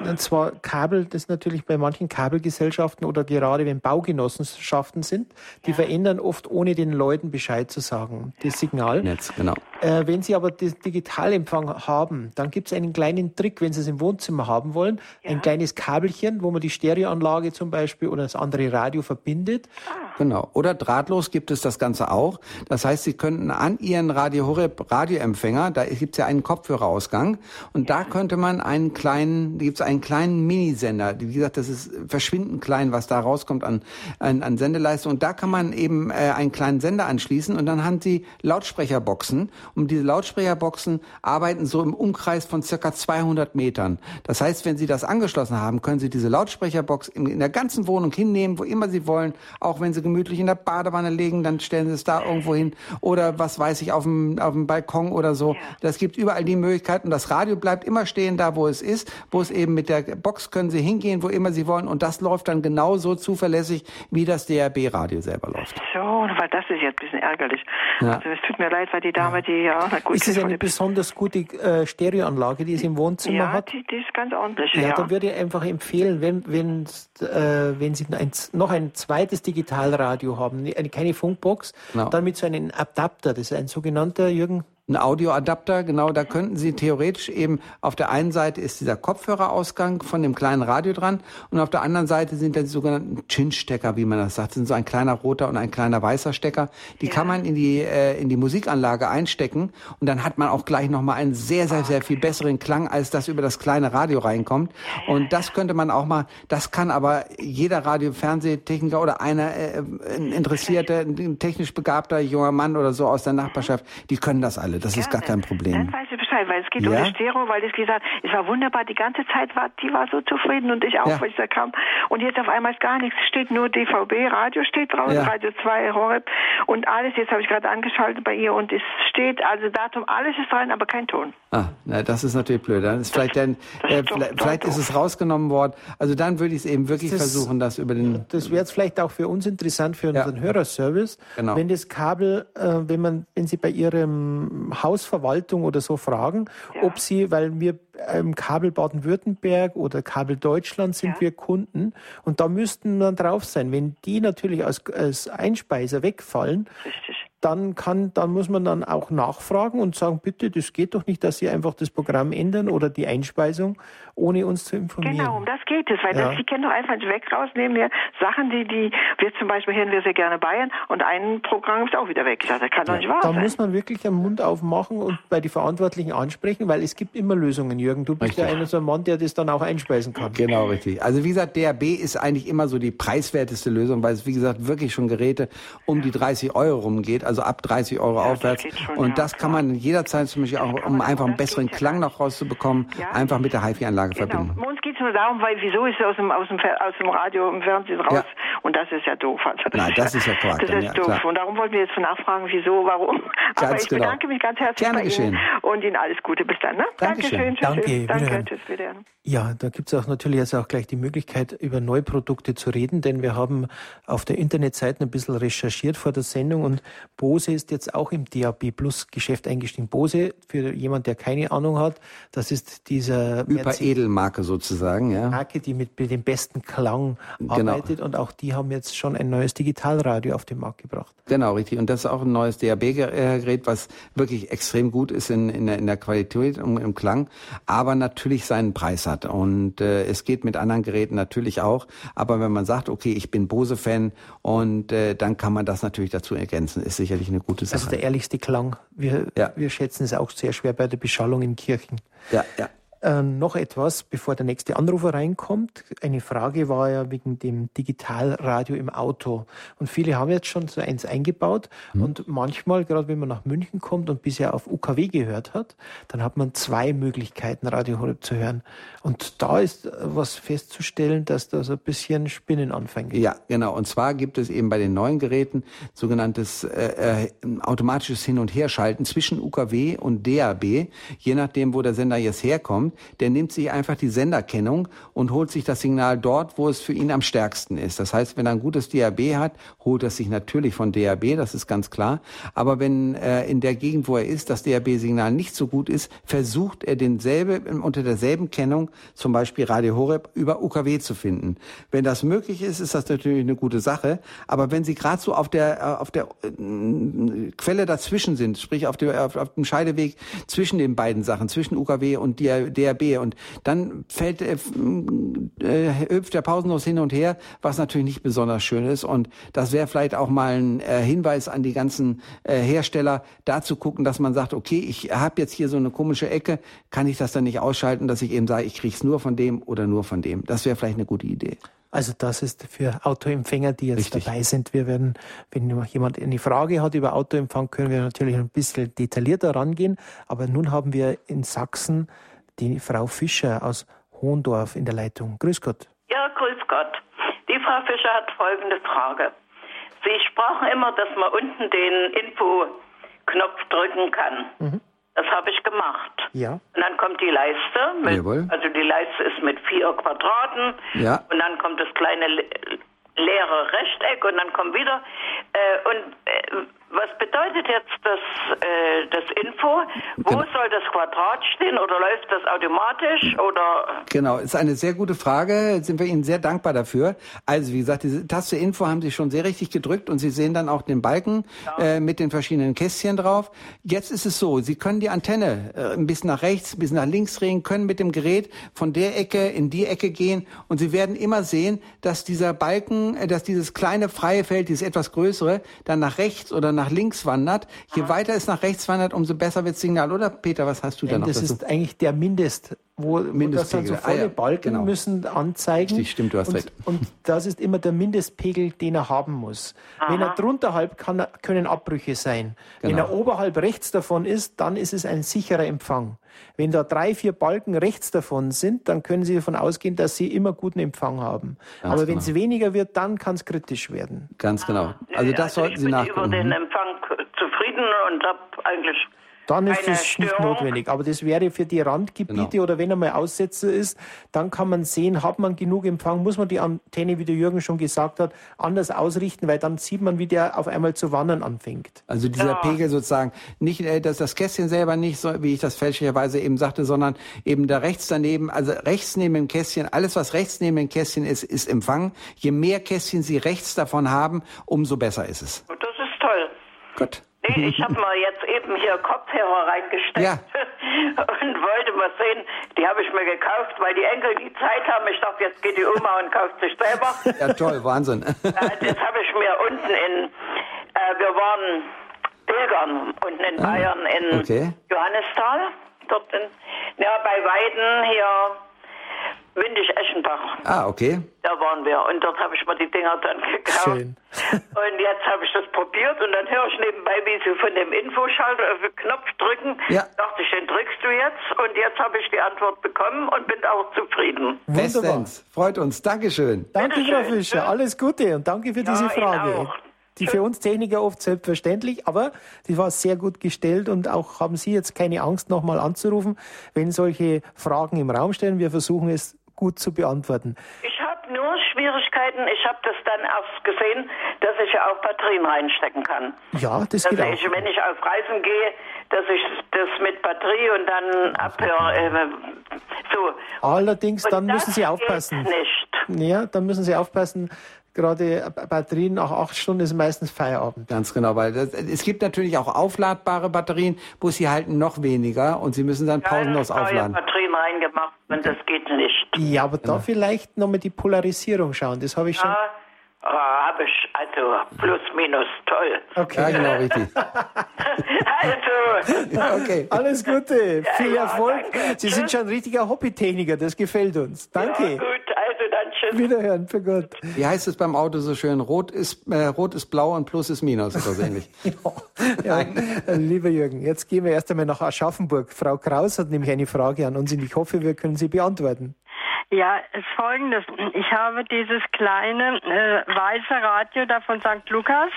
und zwar Kabel, das natürlich bei manchen Kabelgesellschaften oder gerade wenn Baugenossenschaften sind, die verändern oft ohne den Leuten Bescheid zu sagen, das Signal. Netz, genau. Äh, wenn Sie aber den Digitalempfang haben, dann gibt es einen kleinen Trick, wenn Sie es im Wohnzimmer haben wollen, ja. ein kleines Kabelchen, wo man die Stereoanlage zum Beispiel oder das andere Radio verbindet. Ah. Genau. Oder drahtlos gibt es das Ganze auch. Das heißt, Sie könnten an Ihren Radio Horeb Radioempfänger, da gibt es ja einen Kopfhörerausgang, und da könnte man einen kleinen, da gibt es einen kleinen Minisender. Wie gesagt, das ist verschwindend klein, was da rauskommt an, an, an Sendeleistung. Und da kann man eben äh, einen kleinen Sender anschließen und dann haben Sie Lautsprecherboxen. Und diese Lautsprecherboxen arbeiten so im Umkreis von circa 200 Metern. Das heißt, wenn Sie das angeschlossen haben, können Sie diese Lautsprecherbox in, in der ganzen Wohnung hinnehmen, wo immer Sie wollen, auch wenn Sie gemütlich in der Badewanne legen, dann stellen Sie es da irgendwo hin. Oder was weiß ich, auf dem, auf dem Balkon oder so. Das gibt überall die Möglichkeiten. Das Radio bleibt immer stehen da, wo es ist. Wo es eben mit der Box können Sie hingehen, wo immer Sie wollen. Und das läuft dann genauso zuverlässig, wie das DRB-Radio selber läuft. So, weil das ist jetzt ein bisschen ärgerlich. Ja. Also es tut mir leid, weil die Dame, die ja, na gut. Ist es eine besonders gute äh, Stereoanlage, die es im Wohnzimmer ja, hat? Ja, die, die, ist ganz ordentlich. Ja, ja. da würde ich einfach empfehlen, wenn, wenn, äh, wenn Sie ein, noch ein zweites Digital Digitalradio haben, keine Funkbox, genau. dann mit so einem Adapter, das ist ein sogenannter, Jürgen, ein Audioadapter, genau, da könnten Sie theoretisch eben, auf der einen Seite ist dieser Kopfhörerausgang von dem kleinen Radio dran und auf der anderen Seite sind dann die sogenannten Chin-Stecker, wie man das sagt. Das sind so ein kleiner roter und ein kleiner weißer Stecker. Die ja. kann man in die, äh, in die Musikanlage einstecken und dann hat man auch gleich nochmal einen sehr, sehr, sehr viel besseren Klang, als das über das kleine Radio reinkommt. Und das könnte man auch mal, das kann aber jeder Radio-, Fernsehtechniker oder einer äh, ein interessierter, ein technisch begabter junger Mann oder so aus der Nachbarschaft, die können das alle alle. Das Gerne. ist gar kein Problem. Dann weiß ich Bescheid, weil es geht ja? um das Stereo, weil ich gesagt es war wunderbar, die ganze Zeit war, die war so zufrieden und ich auch, ja. weil ich da kam. Und jetzt auf einmal ist gar nichts, steht nur DVB, Radio steht draußen, ja. Radio 2, Horeb und alles. Jetzt habe ich gerade angeschaltet bei ihr und es steht, also Datum, alles ist rein, aber kein Ton. Ah, na, das ist natürlich blöd. Dann ist vielleicht, dann, äh, vielleicht, vielleicht ist es rausgenommen worden. Also dann würde ich es eben wirklich das versuchen, das über den. Das wäre jetzt vielleicht auch für uns interessant, für unseren Hörerservice, genau. wenn das Kabel, äh, wenn man, wenn Sie bei Ihrem Hausverwaltung oder so fragen, ja. ob sie, weil wir im Kabel Baden-Württemberg oder Kabel Deutschland sind ja. wir Kunden und da müssten dann drauf sein. Wenn die natürlich als, als Einspeiser wegfallen, Richtig dann kann, dann muss man dann auch nachfragen und sagen, bitte, das geht doch nicht, dass Sie einfach das Programm ändern oder die Einspeisung, ohne uns zu informieren. Genau, um das geht es, weil ja. das, Sie können doch einfach weg rausnehmen, wir Sachen, die, die, wir zum Beispiel hören wir sehr gerne Bayern und ein Programm ist auch wieder weg. Das kann doch nicht wahr da sein. Da muss man wirklich den Mund aufmachen und bei den Verantwortlichen ansprechen, weil es gibt immer Lösungen, Jürgen. Du bist richtig. ja einer so ein Mann, der das dann auch einspeisen kann. Genau, richtig. Also wie gesagt, DRB ist eigentlich immer so die preiswerteste Lösung, weil es, wie gesagt, wirklich schon Geräte um die 30 Euro rumgeht. Also ab 30 Euro ja, aufwärts. Schon, und ja, das kann man jederzeit zum Beispiel auch, um einfach einen besseren Klang noch rauszubekommen, ja. einfach mit der HiFi-Anlage genau. verbinden. Uns geht es nur darum, weil wieso ist es aus dem, aus dem, aus dem Radio im Fernsehen raus? Und das ist ja doof. Also das Nein, das ist ja korrekt. Das ist doof. Klar. Und darum wollten wir jetzt nachfragen, wieso, warum. Ganz Aber ich genau. bedanke mich ganz herzlich Gerne bei geschehen. Ihnen und Ihnen alles Gute. Bis dann. Ne? Dankeschön. Danke, tschüss. Danke, tschüss. Wieder. Ja, da gibt es auch natürlich jetzt auch gleich die Möglichkeit, über Neuprodukte zu reden, denn wir haben auf der Internetseite ein bisschen recherchiert vor der Sendung und Bose ist jetzt auch im DAB Plus Geschäft eingestiegen. Bose, für jemand, der keine Ahnung hat, das ist dieser Hyper-Edelmarke sozusagen, ja. Marke, die mit dem besten Klang genau. arbeitet und auch die haben jetzt schon ein neues Digitalradio auf den Markt gebracht. Genau, richtig. Und das ist auch ein neues DAB-Gerät, was wirklich extrem gut ist in, in, der, in der Qualität und im Klang, aber natürlich seinen Preis hat. Und äh, es geht mit anderen Geräten natürlich auch. Aber wenn man sagt, okay, ich bin Bose-Fan und äh, dann kann man das natürlich dazu ergänzen, ist sicherlich eine gute Sache. Also der ehrlichste Klang. Wir, ja. wir schätzen es auch sehr schwer bei der Beschallung in Kirchen. Ja, ja. Äh, noch etwas, bevor der nächste Anrufer reinkommt. Eine Frage war ja wegen dem Digitalradio im Auto. Und viele haben jetzt schon so eins eingebaut. Mhm. Und manchmal, gerade wenn man nach München kommt und bisher auf UKW gehört hat, dann hat man zwei Möglichkeiten, Radio Horeb zu hören. Und da ist was festzustellen, dass da so ein bisschen Spinnen anfängt. Ja, genau. Und zwar gibt es eben bei den neuen Geräten sogenanntes äh, äh, automatisches Hin- und Herschalten zwischen UKW und DAB, je nachdem, wo der Sender jetzt herkommt der nimmt sich einfach die Senderkennung und holt sich das Signal dort, wo es für ihn am stärksten ist. Das heißt, wenn er ein gutes DAB hat, holt er sich natürlich von DAB, das ist ganz klar. Aber wenn äh, in der Gegend, wo er ist, das DAB-Signal nicht so gut ist, versucht er denselbe, unter derselben Kennung, zum Beispiel Radio Horeb, über UKW zu finden. Wenn das möglich ist, ist das natürlich eine gute Sache. Aber wenn Sie gerade so auf der, äh, auf der äh, Quelle dazwischen sind, sprich auf, der, auf, auf dem Scheideweg zwischen den beiden Sachen, zwischen UKW und DAB, und dann fällt, äh, äh, hüpft der Pausenlos hin und her, was natürlich nicht besonders schön ist. Und das wäre vielleicht auch mal ein äh, Hinweis an die ganzen äh, Hersteller, da zu gucken, dass man sagt, okay, ich habe jetzt hier so eine komische Ecke, kann ich das dann nicht ausschalten, dass ich eben sage, ich kriege es nur von dem oder nur von dem. Das wäre vielleicht eine gute Idee. Also das ist für Autoempfänger, die jetzt Richtig. dabei sind. Wir werden, wenn jemand eine Frage hat über Autoempfang, können wir natürlich ein bisschen detaillierter rangehen. Aber nun haben wir in Sachsen die Frau Fischer aus Hohendorf in der Leitung. Grüß Gott. Ja, grüß Gott. Die Frau Fischer hat folgende Frage. Sie sprachen immer, dass man unten den Info-Knopf drücken kann. Mhm. Das habe ich gemacht. Ja. Und dann kommt die Leiste. Mit, Jawohl. Also die Leiste ist mit vier Quadraten. Ja. Und dann kommt das kleine leere Rechteck und dann kommt wieder. Äh, und äh, was bedeutet jetzt das, äh, das Info? Wo genau. soll das Quadrat stehen oder läuft das automatisch oder? Genau, ist eine sehr gute Frage. Sind wir Ihnen sehr dankbar dafür. Also wie gesagt, diese Taste Info haben Sie schon sehr richtig gedrückt und Sie sehen dann auch den Balken ja. äh, mit den verschiedenen Kästchen drauf. Jetzt ist es so, Sie können die Antenne äh, ein bisschen nach rechts, ein bisschen nach links drehen, können mit dem Gerät von der Ecke in die Ecke gehen und Sie werden immer sehen, dass dieser Balken, äh, dass dieses kleine freie Feld, dieses etwas größere, dann nach rechts oder nach nach links wandert. Je Aha. weiter es nach rechts wandert, umso besser wird das Signal. Oder Peter, was hast du da noch Das dazu? ist eigentlich der Mindest, wo, wo das dann so volle ah, ja, Balken genau. müssen anzeigen. Richtig, stimmt, du hast und, recht. Und das ist immer der Mindestpegel, den er haben muss. Aha. Wenn er drunter halb kann, können Abbrüche sein. Genau. Wenn er oberhalb rechts davon ist, dann ist es ein sicherer Empfang. Wenn da drei, vier Balken rechts davon sind, dann können Sie davon ausgehen, dass Sie immer guten Empfang haben. Ganz Aber wenn es genau. weniger wird, dann kann es kritisch werden. Ganz genau. Also das also sollten Sie nachgucken. Ich bin über den Empfang zufrieden und habe eigentlich dann ist es nicht notwendig. Aber das wäre für die Randgebiete genau. oder wenn einmal Aussetzer ist, dann kann man sehen, hat man genug Empfang, muss man die Antenne, wie der Jürgen schon gesagt hat, anders ausrichten, weil dann sieht man, wie der auf einmal zu wandern anfängt. Also dieser ja. Pegel sozusagen, nicht äh, dass das Kästchen selber nicht, so, wie ich das fälschlicherweise eben sagte, sondern eben da rechts daneben, also rechts neben dem Kästchen, alles was rechts neben dem Kästchen ist, ist Empfang. Je mehr Kästchen Sie rechts davon haben, umso besser ist es. Das ist toll. Gut. Nee, ich habe mal jetzt eben hier Kopfhörer reingesteckt ja. und wollte mal sehen, die habe ich mir gekauft, weil die Enkel die Zeit haben. Ich dachte, jetzt geht die Oma und kauft sich selber. Ja, toll, Wahnsinn. das habe ich mir unten in, äh, wir waren Pilgern unten in ah, Bayern in okay. Johannisthal, dort in, ja, bei Weiden hier Windig-Eschenbach. Ah, okay. Da waren wir und dort habe ich mir die Dinger dann gekauft. Schön. und jetzt habe ich das probiert und dann höre ich nebenbei, wie sie von dem Infoschalter auf den Knopf drücken. Ja. Dachte ich, den drückst du jetzt und jetzt habe ich die Antwort bekommen und bin auch zufrieden. Bestens. Freut uns. Dankeschön. Danke, Frau Fischer. Alles Gute und danke für ja, diese Frage die für uns Techniker oft selbstverständlich, aber die war sehr gut gestellt und auch haben Sie jetzt keine Angst, nochmal anzurufen, wenn solche Fragen im Raum stehen. Wir versuchen es gut zu beantworten. Ich habe nur Schwierigkeiten. Ich habe das dann erst gesehen, dass ich ja auch Batterien reinstecken kann. Ja, das dass geht ich, auch. Wenn ich auf Reisen gehe, dass ich das mit Batterie und dann abhöre. Äh, so. Allerdings, dann müssen Sie aufpassen. Nicht. Ja, dann müssen Sie aufpassen, gerade Batterien nach acht Stunden ist meistens Feierabend. Ganz genau, weil das, es gibt natürlich auch aufladbare Batterien, wo sie halten noch weniger und sie müssen dann pausenlos ja, aufladen. Batterien reingemacht und das geht nicht. Ja, aber genau. da vielleicht nochmal die Polarisierung schauen, das habe ich schon. Ja. Oh, habe ich, also plus minus, toll. Okay. Ja, genau, richtig. Also, Okay. Alles Gute, viel ja, Erfolg. Sie sind schon ein richtiger Hobbytechniker, das gefällt uns. ja, Danke. gut. Wiederhören, für Gott. Wie heißt es beim Auto so schön? Rot ist, äh, rot ist blau und plus ist minus oder so ähnlich. Ja, äh, lieber Jürgen, jetzt gehen wir erst einmal nach Aschaffenburg. Frau Kraus hat nämlich eine Frage an uns und ich hoffe, wir können sie beantworten. Ja, es ist folgendes. Ich habe dieses kleine äh, weiße Radio da von St. Lukas.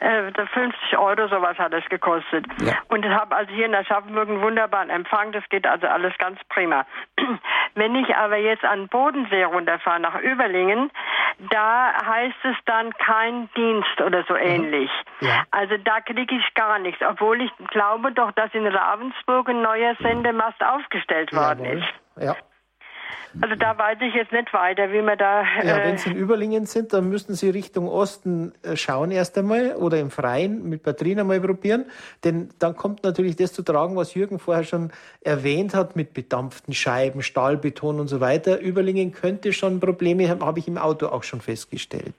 Äh, da 50 Euro sowas hat es gekostet. Ja. Und ich habe also hier in Aschaffenburg einen wunderbaren Empfang. Das geht also alles ganz prima. Wenn ich aber jetzt an den Bodensee runterfahre nach Überlingen, da heißt es dann kein Dienst oder so ähnlich. Ja. Also da kriege ich gar nichts, obwohl ich glaube doch, dass in Ravensburg ein neuer Sendemast aufgestellt worden Jawohl. ist. Ja. Also da weiß ich jetzt nicht weiter, wie man da. Ja, äh, wenn Sie in Überlingen sind, dann müssten Sie Richtung Osten äh, schauen erst einmal oder im Freien mit Batterien einmal probieren. Denn dann kommt natürlich das zu tragen, was Jürgen vorher schon erwähnt hat mit bedampften Scheiben, Stahlbeton und so weiter. Überlingen könnte schon Probleme haben, habe ich im Auto auch schon festgestellt.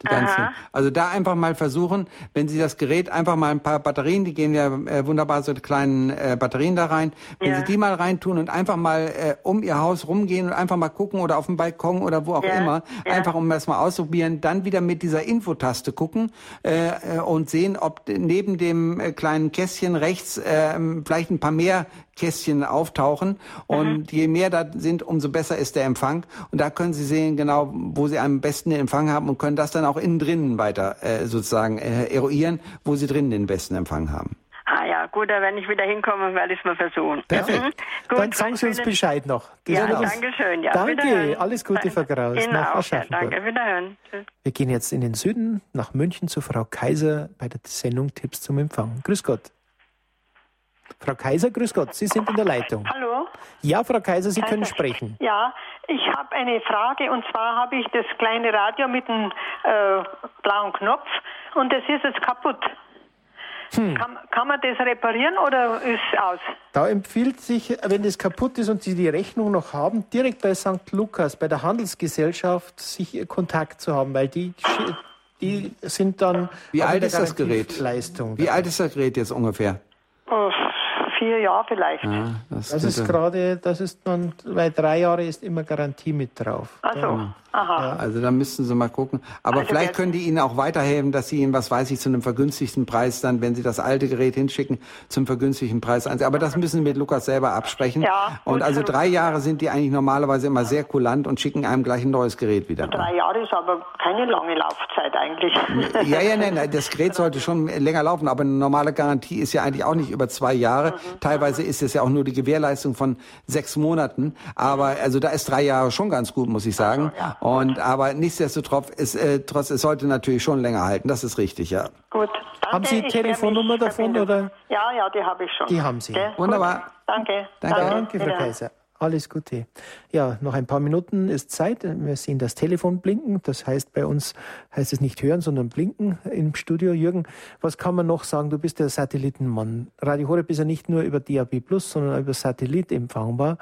Also da einfach mal versuchen, wenn Sie das Gerät einfach mal ein paar Batterien, die gehen ja äh, wunderbar so die kleinen äh, Batterien da rein, wenn Ja. Sie die mal reintun und einfach mal äh, um Ihr Haus rumgehen und einfach mal gucken oder auf dem Balkon oder wo auch Ja, immer, ja. einfach um das mal ausprobieren, dann wieder mit dieser Infotaste gucken äh, äh, und sehen, ob neben dem äh, kleinen Kästchen rechts äh, vielleicht ein paar mehr Kästchen auftauchen und je mehr da sind, umso besser ist der Empfang und da können Sie sehen genau, wo Sie am besten den Empfang haben und können das dann auch innen drinnen weiter äh, sozusagen äh, eruieren, wo Sie drinnen den besten Empfang haben. Gut, wenn ich wieder hinkomme, werde ich es mal versuchen. Perfekt. Mhm. Gut, Dann sagen Sie uns Bescheid noch. Das Ja, danke schön. Ja, Danke, wiederhören. alles Gute, Frau Kraus, Ihnen nach auch, ja, danke, wiederhören. Tschüss. Wir gehen jetzt in den Süden, nach München zu Frau Kaiser bei der Sendung Tipps zum Empfang. Grüß Gott. Frau Kaiser, grüß Gott, Sie sind in der Leitung. Hallo? Ja, Frau Kaiser, Sie können sprechen. Ja, ich habe eine Frage und zwar habe ich das kleine Radio mit dem äh, blauen Knopf und das ist jetzt kaputt. Hm. Kann, kann man das reparieren oder ist aus? Da empfiehlt sich, wenn das kaputt ist und Sie die Rechnung noch haben, direkt bei St. Lukas, bei der Handelsgesellschaft, sich Kontakt zu haben, weil die, die sind dann. Wie alt ist das Gerät? Garantieleistung Wie alt ist das Gerät jetzt ungefähr? Oh, vier Jahre vielleicht. Ja, das Das ist gerade, das ist dann, weil drei Jahre ist immer Garantie mit drauf. Ach aha. Also da müssten Sie mal gucken. Aber Also vielleicht können die Ihnen auch weiterhelfen, dass Sie Ihnen, was weiß ich, zu einem vergünstigten Preis dann, wenn Sie das alte Gerät hinschicken, zum vergünstigten Preis ansehen. Aber das müssen Sie mit Lukas selber absprechen. Ja, und also drei Jahre sind die eigentlich normalerweise immer sehr kulant und schicken einem gleich ein neues Gerät wieder. Drei Jahre ist aber keine lange Laufzeit eigentlich. Ja, ja, nein, nein, das Gerät sollte schon länger laufen, aber eine normale Garantie ist ja eigentlich auch nicht über zwei Jahre. Teilweise ist es ja auch nur die Gewährleistung von sechs Monaten. Aber also da ist drei Jahre schon ganz gut, muss ich sagen. Und aber nichtsdestotrotz, es, äh, trotz, es sollte natürlich schon länger halten. Das ist richtig, ja. Gut. Danke, Haben Sie Telefonnummer davon, oder? Ja, ja, die habe ich schon. Die haben Sie. Gell? Wunderbar. Gut. Danke. Danke. Danke, Frau. Kaiser. Alles Gute. Ja, noch ein paar Minuten ist Zeit. Wir sehen das Telefon blinken. Das heißt, bei uns heißt es nicht hören, sondern blinken im Studio. Jürgen, was kann man noch sagen? Du bist der Satellitenmann. Radio Horeb ist ja nicht nur über DAB Plus, sondern über Satellit empfangbar.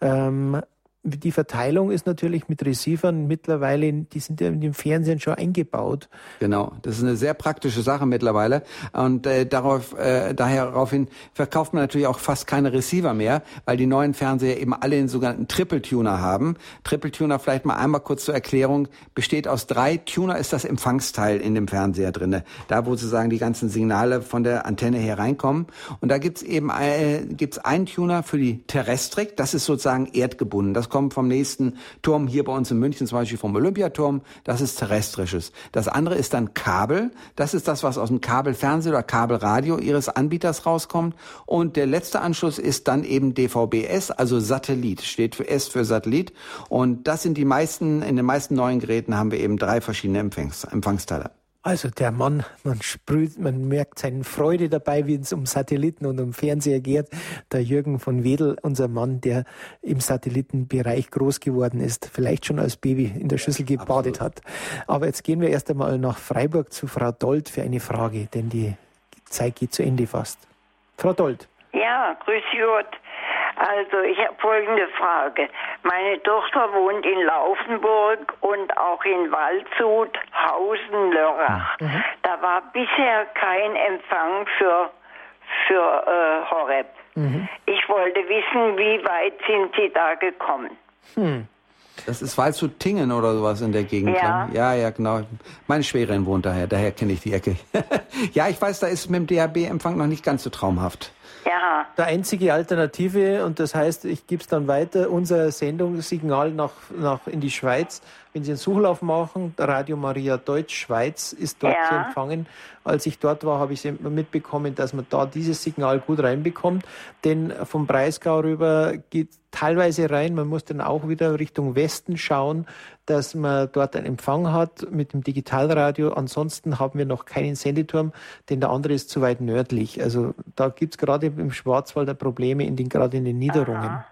Ähm, die Verteilung ist natürlich mit Receivern mittlerweile, die sind ja in dem Fernsehen schon eingebaut. Genau, das ist eine sehr praktische Sache mittlerweile. Und äh, darauf äh, daraufhin verkauft man natürlich auch fast keine Receiver mehr, weil die neuen Fernseher eben alle den sogenannten Triple Tuner haben. Triple Tuner vielleicht mal einmal kurz zur Erklärung. Besteht aus drei Tuner ist das Empfangsteil in dem Fernseher drinne, da wo sozusagen die ganzen Signale von der Antenne her reinkommen. Und da gibt's eben äh, gibt's einen Tuner für die Terrestrik, das ist sozusagen erdgebunden, das kommt vom nächsten Turm hier bei uns in München zum Beispiel vom Olympiaturm, das ist terrestrisches. Das andere ist dann Kabel, das ist das, was aus dem Kabelfernsehen oder Kabelradio ihres Anbieters rauskommt. Und der letzte Anschluss ist dann eben DVB-S, also Satellit, steht für S für Satellit. Und das sind die meisten, in den meisten neuen Geräten haben wir eben drei verschiedene Empfangs Empfangsteile. Also der Mann, man sprüht, man merkt seine Freude dabei, wie es um Satelliten und um Fernseher geht. Der Jürgen von Wedel, unser Mann, der im Satellitenbereich groß geworden ist, vielleicht schon als Baby in der Schüssel gebadet hat. Aber jetzt gehen wir erst einmal nach Freiburg zu Frau Dold für eine Frage, denn die Zeit geht zu Ende fast. Frau Dold. Ja, grüß Gott. Also ich habe folgende Frage. Meine Tochter wohnt in Laufenburg und auch in Waldshut, Hausen, Lörrach. Da war bisher kein Empfang für für äh, Horeb. Mhm. Ich wollte wissen, wie weit sind Sie da gekommen? Hm. Das ist Waldshut-Tingen oder sowas in der Gegend. Ja. ich. ja, ja, genau. Meine Schwägerin wohnt daher, daher kenne ich die Ecke. ja, ich weiß, da ist mit dem DHB-Empfang noch nicht ganz so traumhaft. Ja. Der einzige Alternative, und das heißt, ich gebe es dann weiter, unser Sendungssignal nach, nach in die Schweiz. Wenn Sie einen Suchlauf machen, Radio Maria Deutsch Schweiz ist dort Ja. zu empfangen. Als ich dort war, habe ich mitbekommen, dass man da dieses Signal gut reinbekommt. Denn vom Breisgau rüber geht teilweise rein. Man muss dann auch wieder Richtung Westen schauen, dass man dort einen Empfang hat mit dem Digitalradio. Ansonsten haben wir noch keinen Sendeturm, denn der andere ist zu weit nördlich. Also da gibt es gerade im Schwarzwald Probleme, in den, gerade in den Niederungen.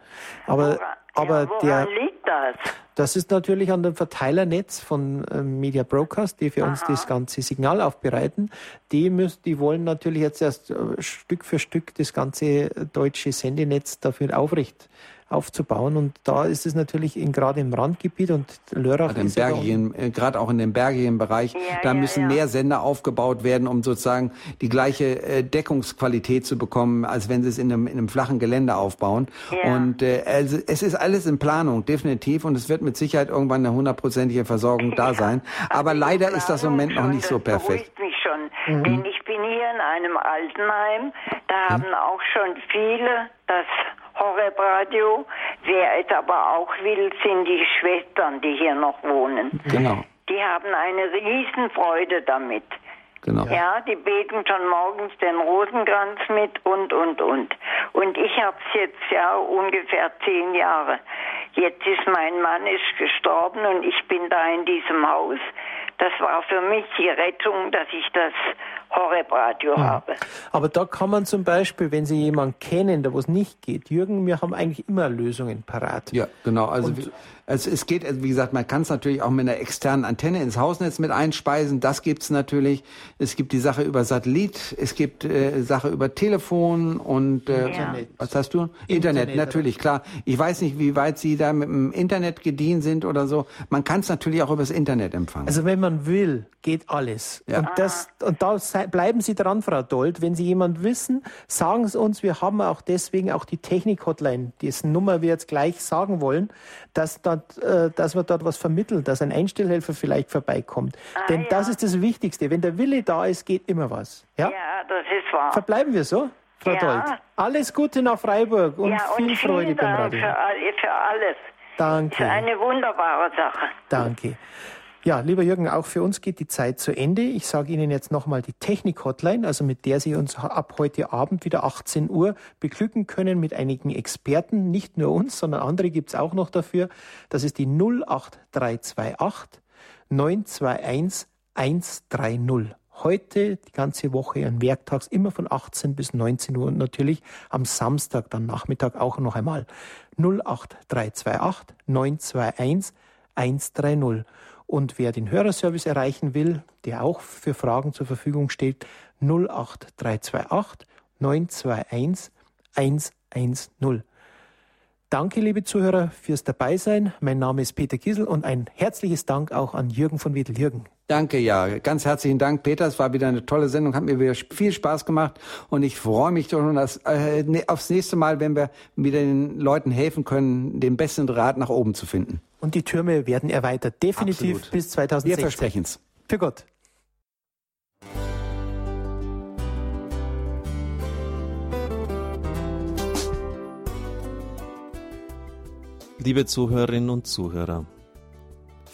Aber, aber Woran der, liegt das? Das ist natürlich an dem Verteilernetz von ähm, Media Broadcast, die für uns das ganze Signal aufbereiten. Die, müssen, die wollen natürlich jetzt erst äh, Stück für Stück das ganze äh, deutsche Sendenetz dafür aufrecht aufzubauen. Und da ist es natürlich in, gerade im Randgebiet und Lörrach Gerade im ist ja bergigen, äh, gerade auch in dem bergigen Bereich, da müssen mehr Sender aufgebaut werden, um sozusagen die gleiche äh, Deckungsqualität zu bekommen, als wenn sie es in einem, in einem flachen Gelände aufbauen. Ja. Und äh, also es ist alles in Planung, definitiv, und es wird mit Sicherheit irgendwann eine hundertprozentige Versorgung da sein. Aber leider ist das im Moment noch nicht so perfekt. beruhigt mich schon. Mhm. Denn ich bin hier in einem Altenheim. Da haben auch schon viele das Horrebradio. Wer es aber auch will, sind die Schwestern, die hier noch wohnen. Genau, Die haben eine Riesenfreude damit. Genau. Ja, die beten schon morgens den Rosenkranz mit und, und, und. Und ich habe es jetzt ja ungefähr zehn Jahre. Jetzt ist mein Mann ist gestorben und ich bin da in diesem Haus. Das war für mich die Rettung, dass ich das Horrebradio habe. Aber da kann man zum Beispiel, wenn Sie jemanden kennen, da wo es nicht geht, Jürgen, wir haben eigentlich immer Lösungen parat. Ja, genau. Also wie- es, es geht, also wie gesagt, man kann es natürlich auch mit einer externen Antenne ins Hausnetz mit einspeisen. Das gibt's natürlich. Es gibt die Sache über Satellit, es gibt äh, Sache über Telefon und äh, Internet. was hast du? Internet, Internet, natürlich, klar. Ich weiß nicht, wie weit Sie da mit dem Internet gedient sind oder so. Man kann es natürlich auch übers Internet empfangen. Also wenn man will, geht alles. Ja. Und, das, und da sei, bleiben Sie dran, Frau Dold. Wenn Sie jemand wissen, sagen Sie uns. Wir haben auch deswegen auch die Technik-Hotline, dessen Nummer wir jetzt gleich sagen wollen, dass, dort, äh, dass wir dort was vermitteln, dass ein Einstellhelfer vielleicht vorbeikommt. Denn das ist das Wichtigste. Wenn der Wille da ist, geht immer was. Ja? Ja, das ist wahr. Verbleiben wir so, Frau Ja. Dold. Alles Gute nach Freiburg und ja, viel und Freude vielen beim Radio. für, für alles. Danke. Ist eine wunderbare Sache. Danke. Ja, lieber Jürgen, auch für uns geht die Zeit zu Ende. Ich sage Ihnen jetzt nochmal die Technik-Hotline, also mit der Sie uns ab heute Abend wieder 18 Uhr beglücken können mit einigen Experten. Nicht nur uns, sondern andere gibt es auch noch dafür. Das ist die 08328 921 130. Heute die ganze Woche an Werktags immer von 18 bis 19 Uhr und natürlich am Samstag dann Nachmittag auch noch einmal 08328 921 130. Und wer den Hörerservice erreichen will, der auch für Fragen zur Verfügung steht, 08328 921 110. Danke, liebe Zuhörer, fürs Dabeisein. Mein Name ist Peter Kiesel und ein herzliches Dank auch an Jürgen von Wedel. Jürgen. Danke, ja. Ganz herzlichen Dank, Peter. Es war wieder eine tolle Sendung, hat mir wieder viel Spaß gemacht und ich freue mich schon das, äh, ne- aufs nächste Mal, wenn wir wieder den Leuten helfen können, den besten Draht nach oben zu finden. Und die Türme werden erweitert, definitiv Absolut. bis 2016. Wir versprechen's. Für Gott. Liebe Zuhörerinnen und Zuhörer,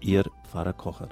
Ihr Pfarrer Kocher.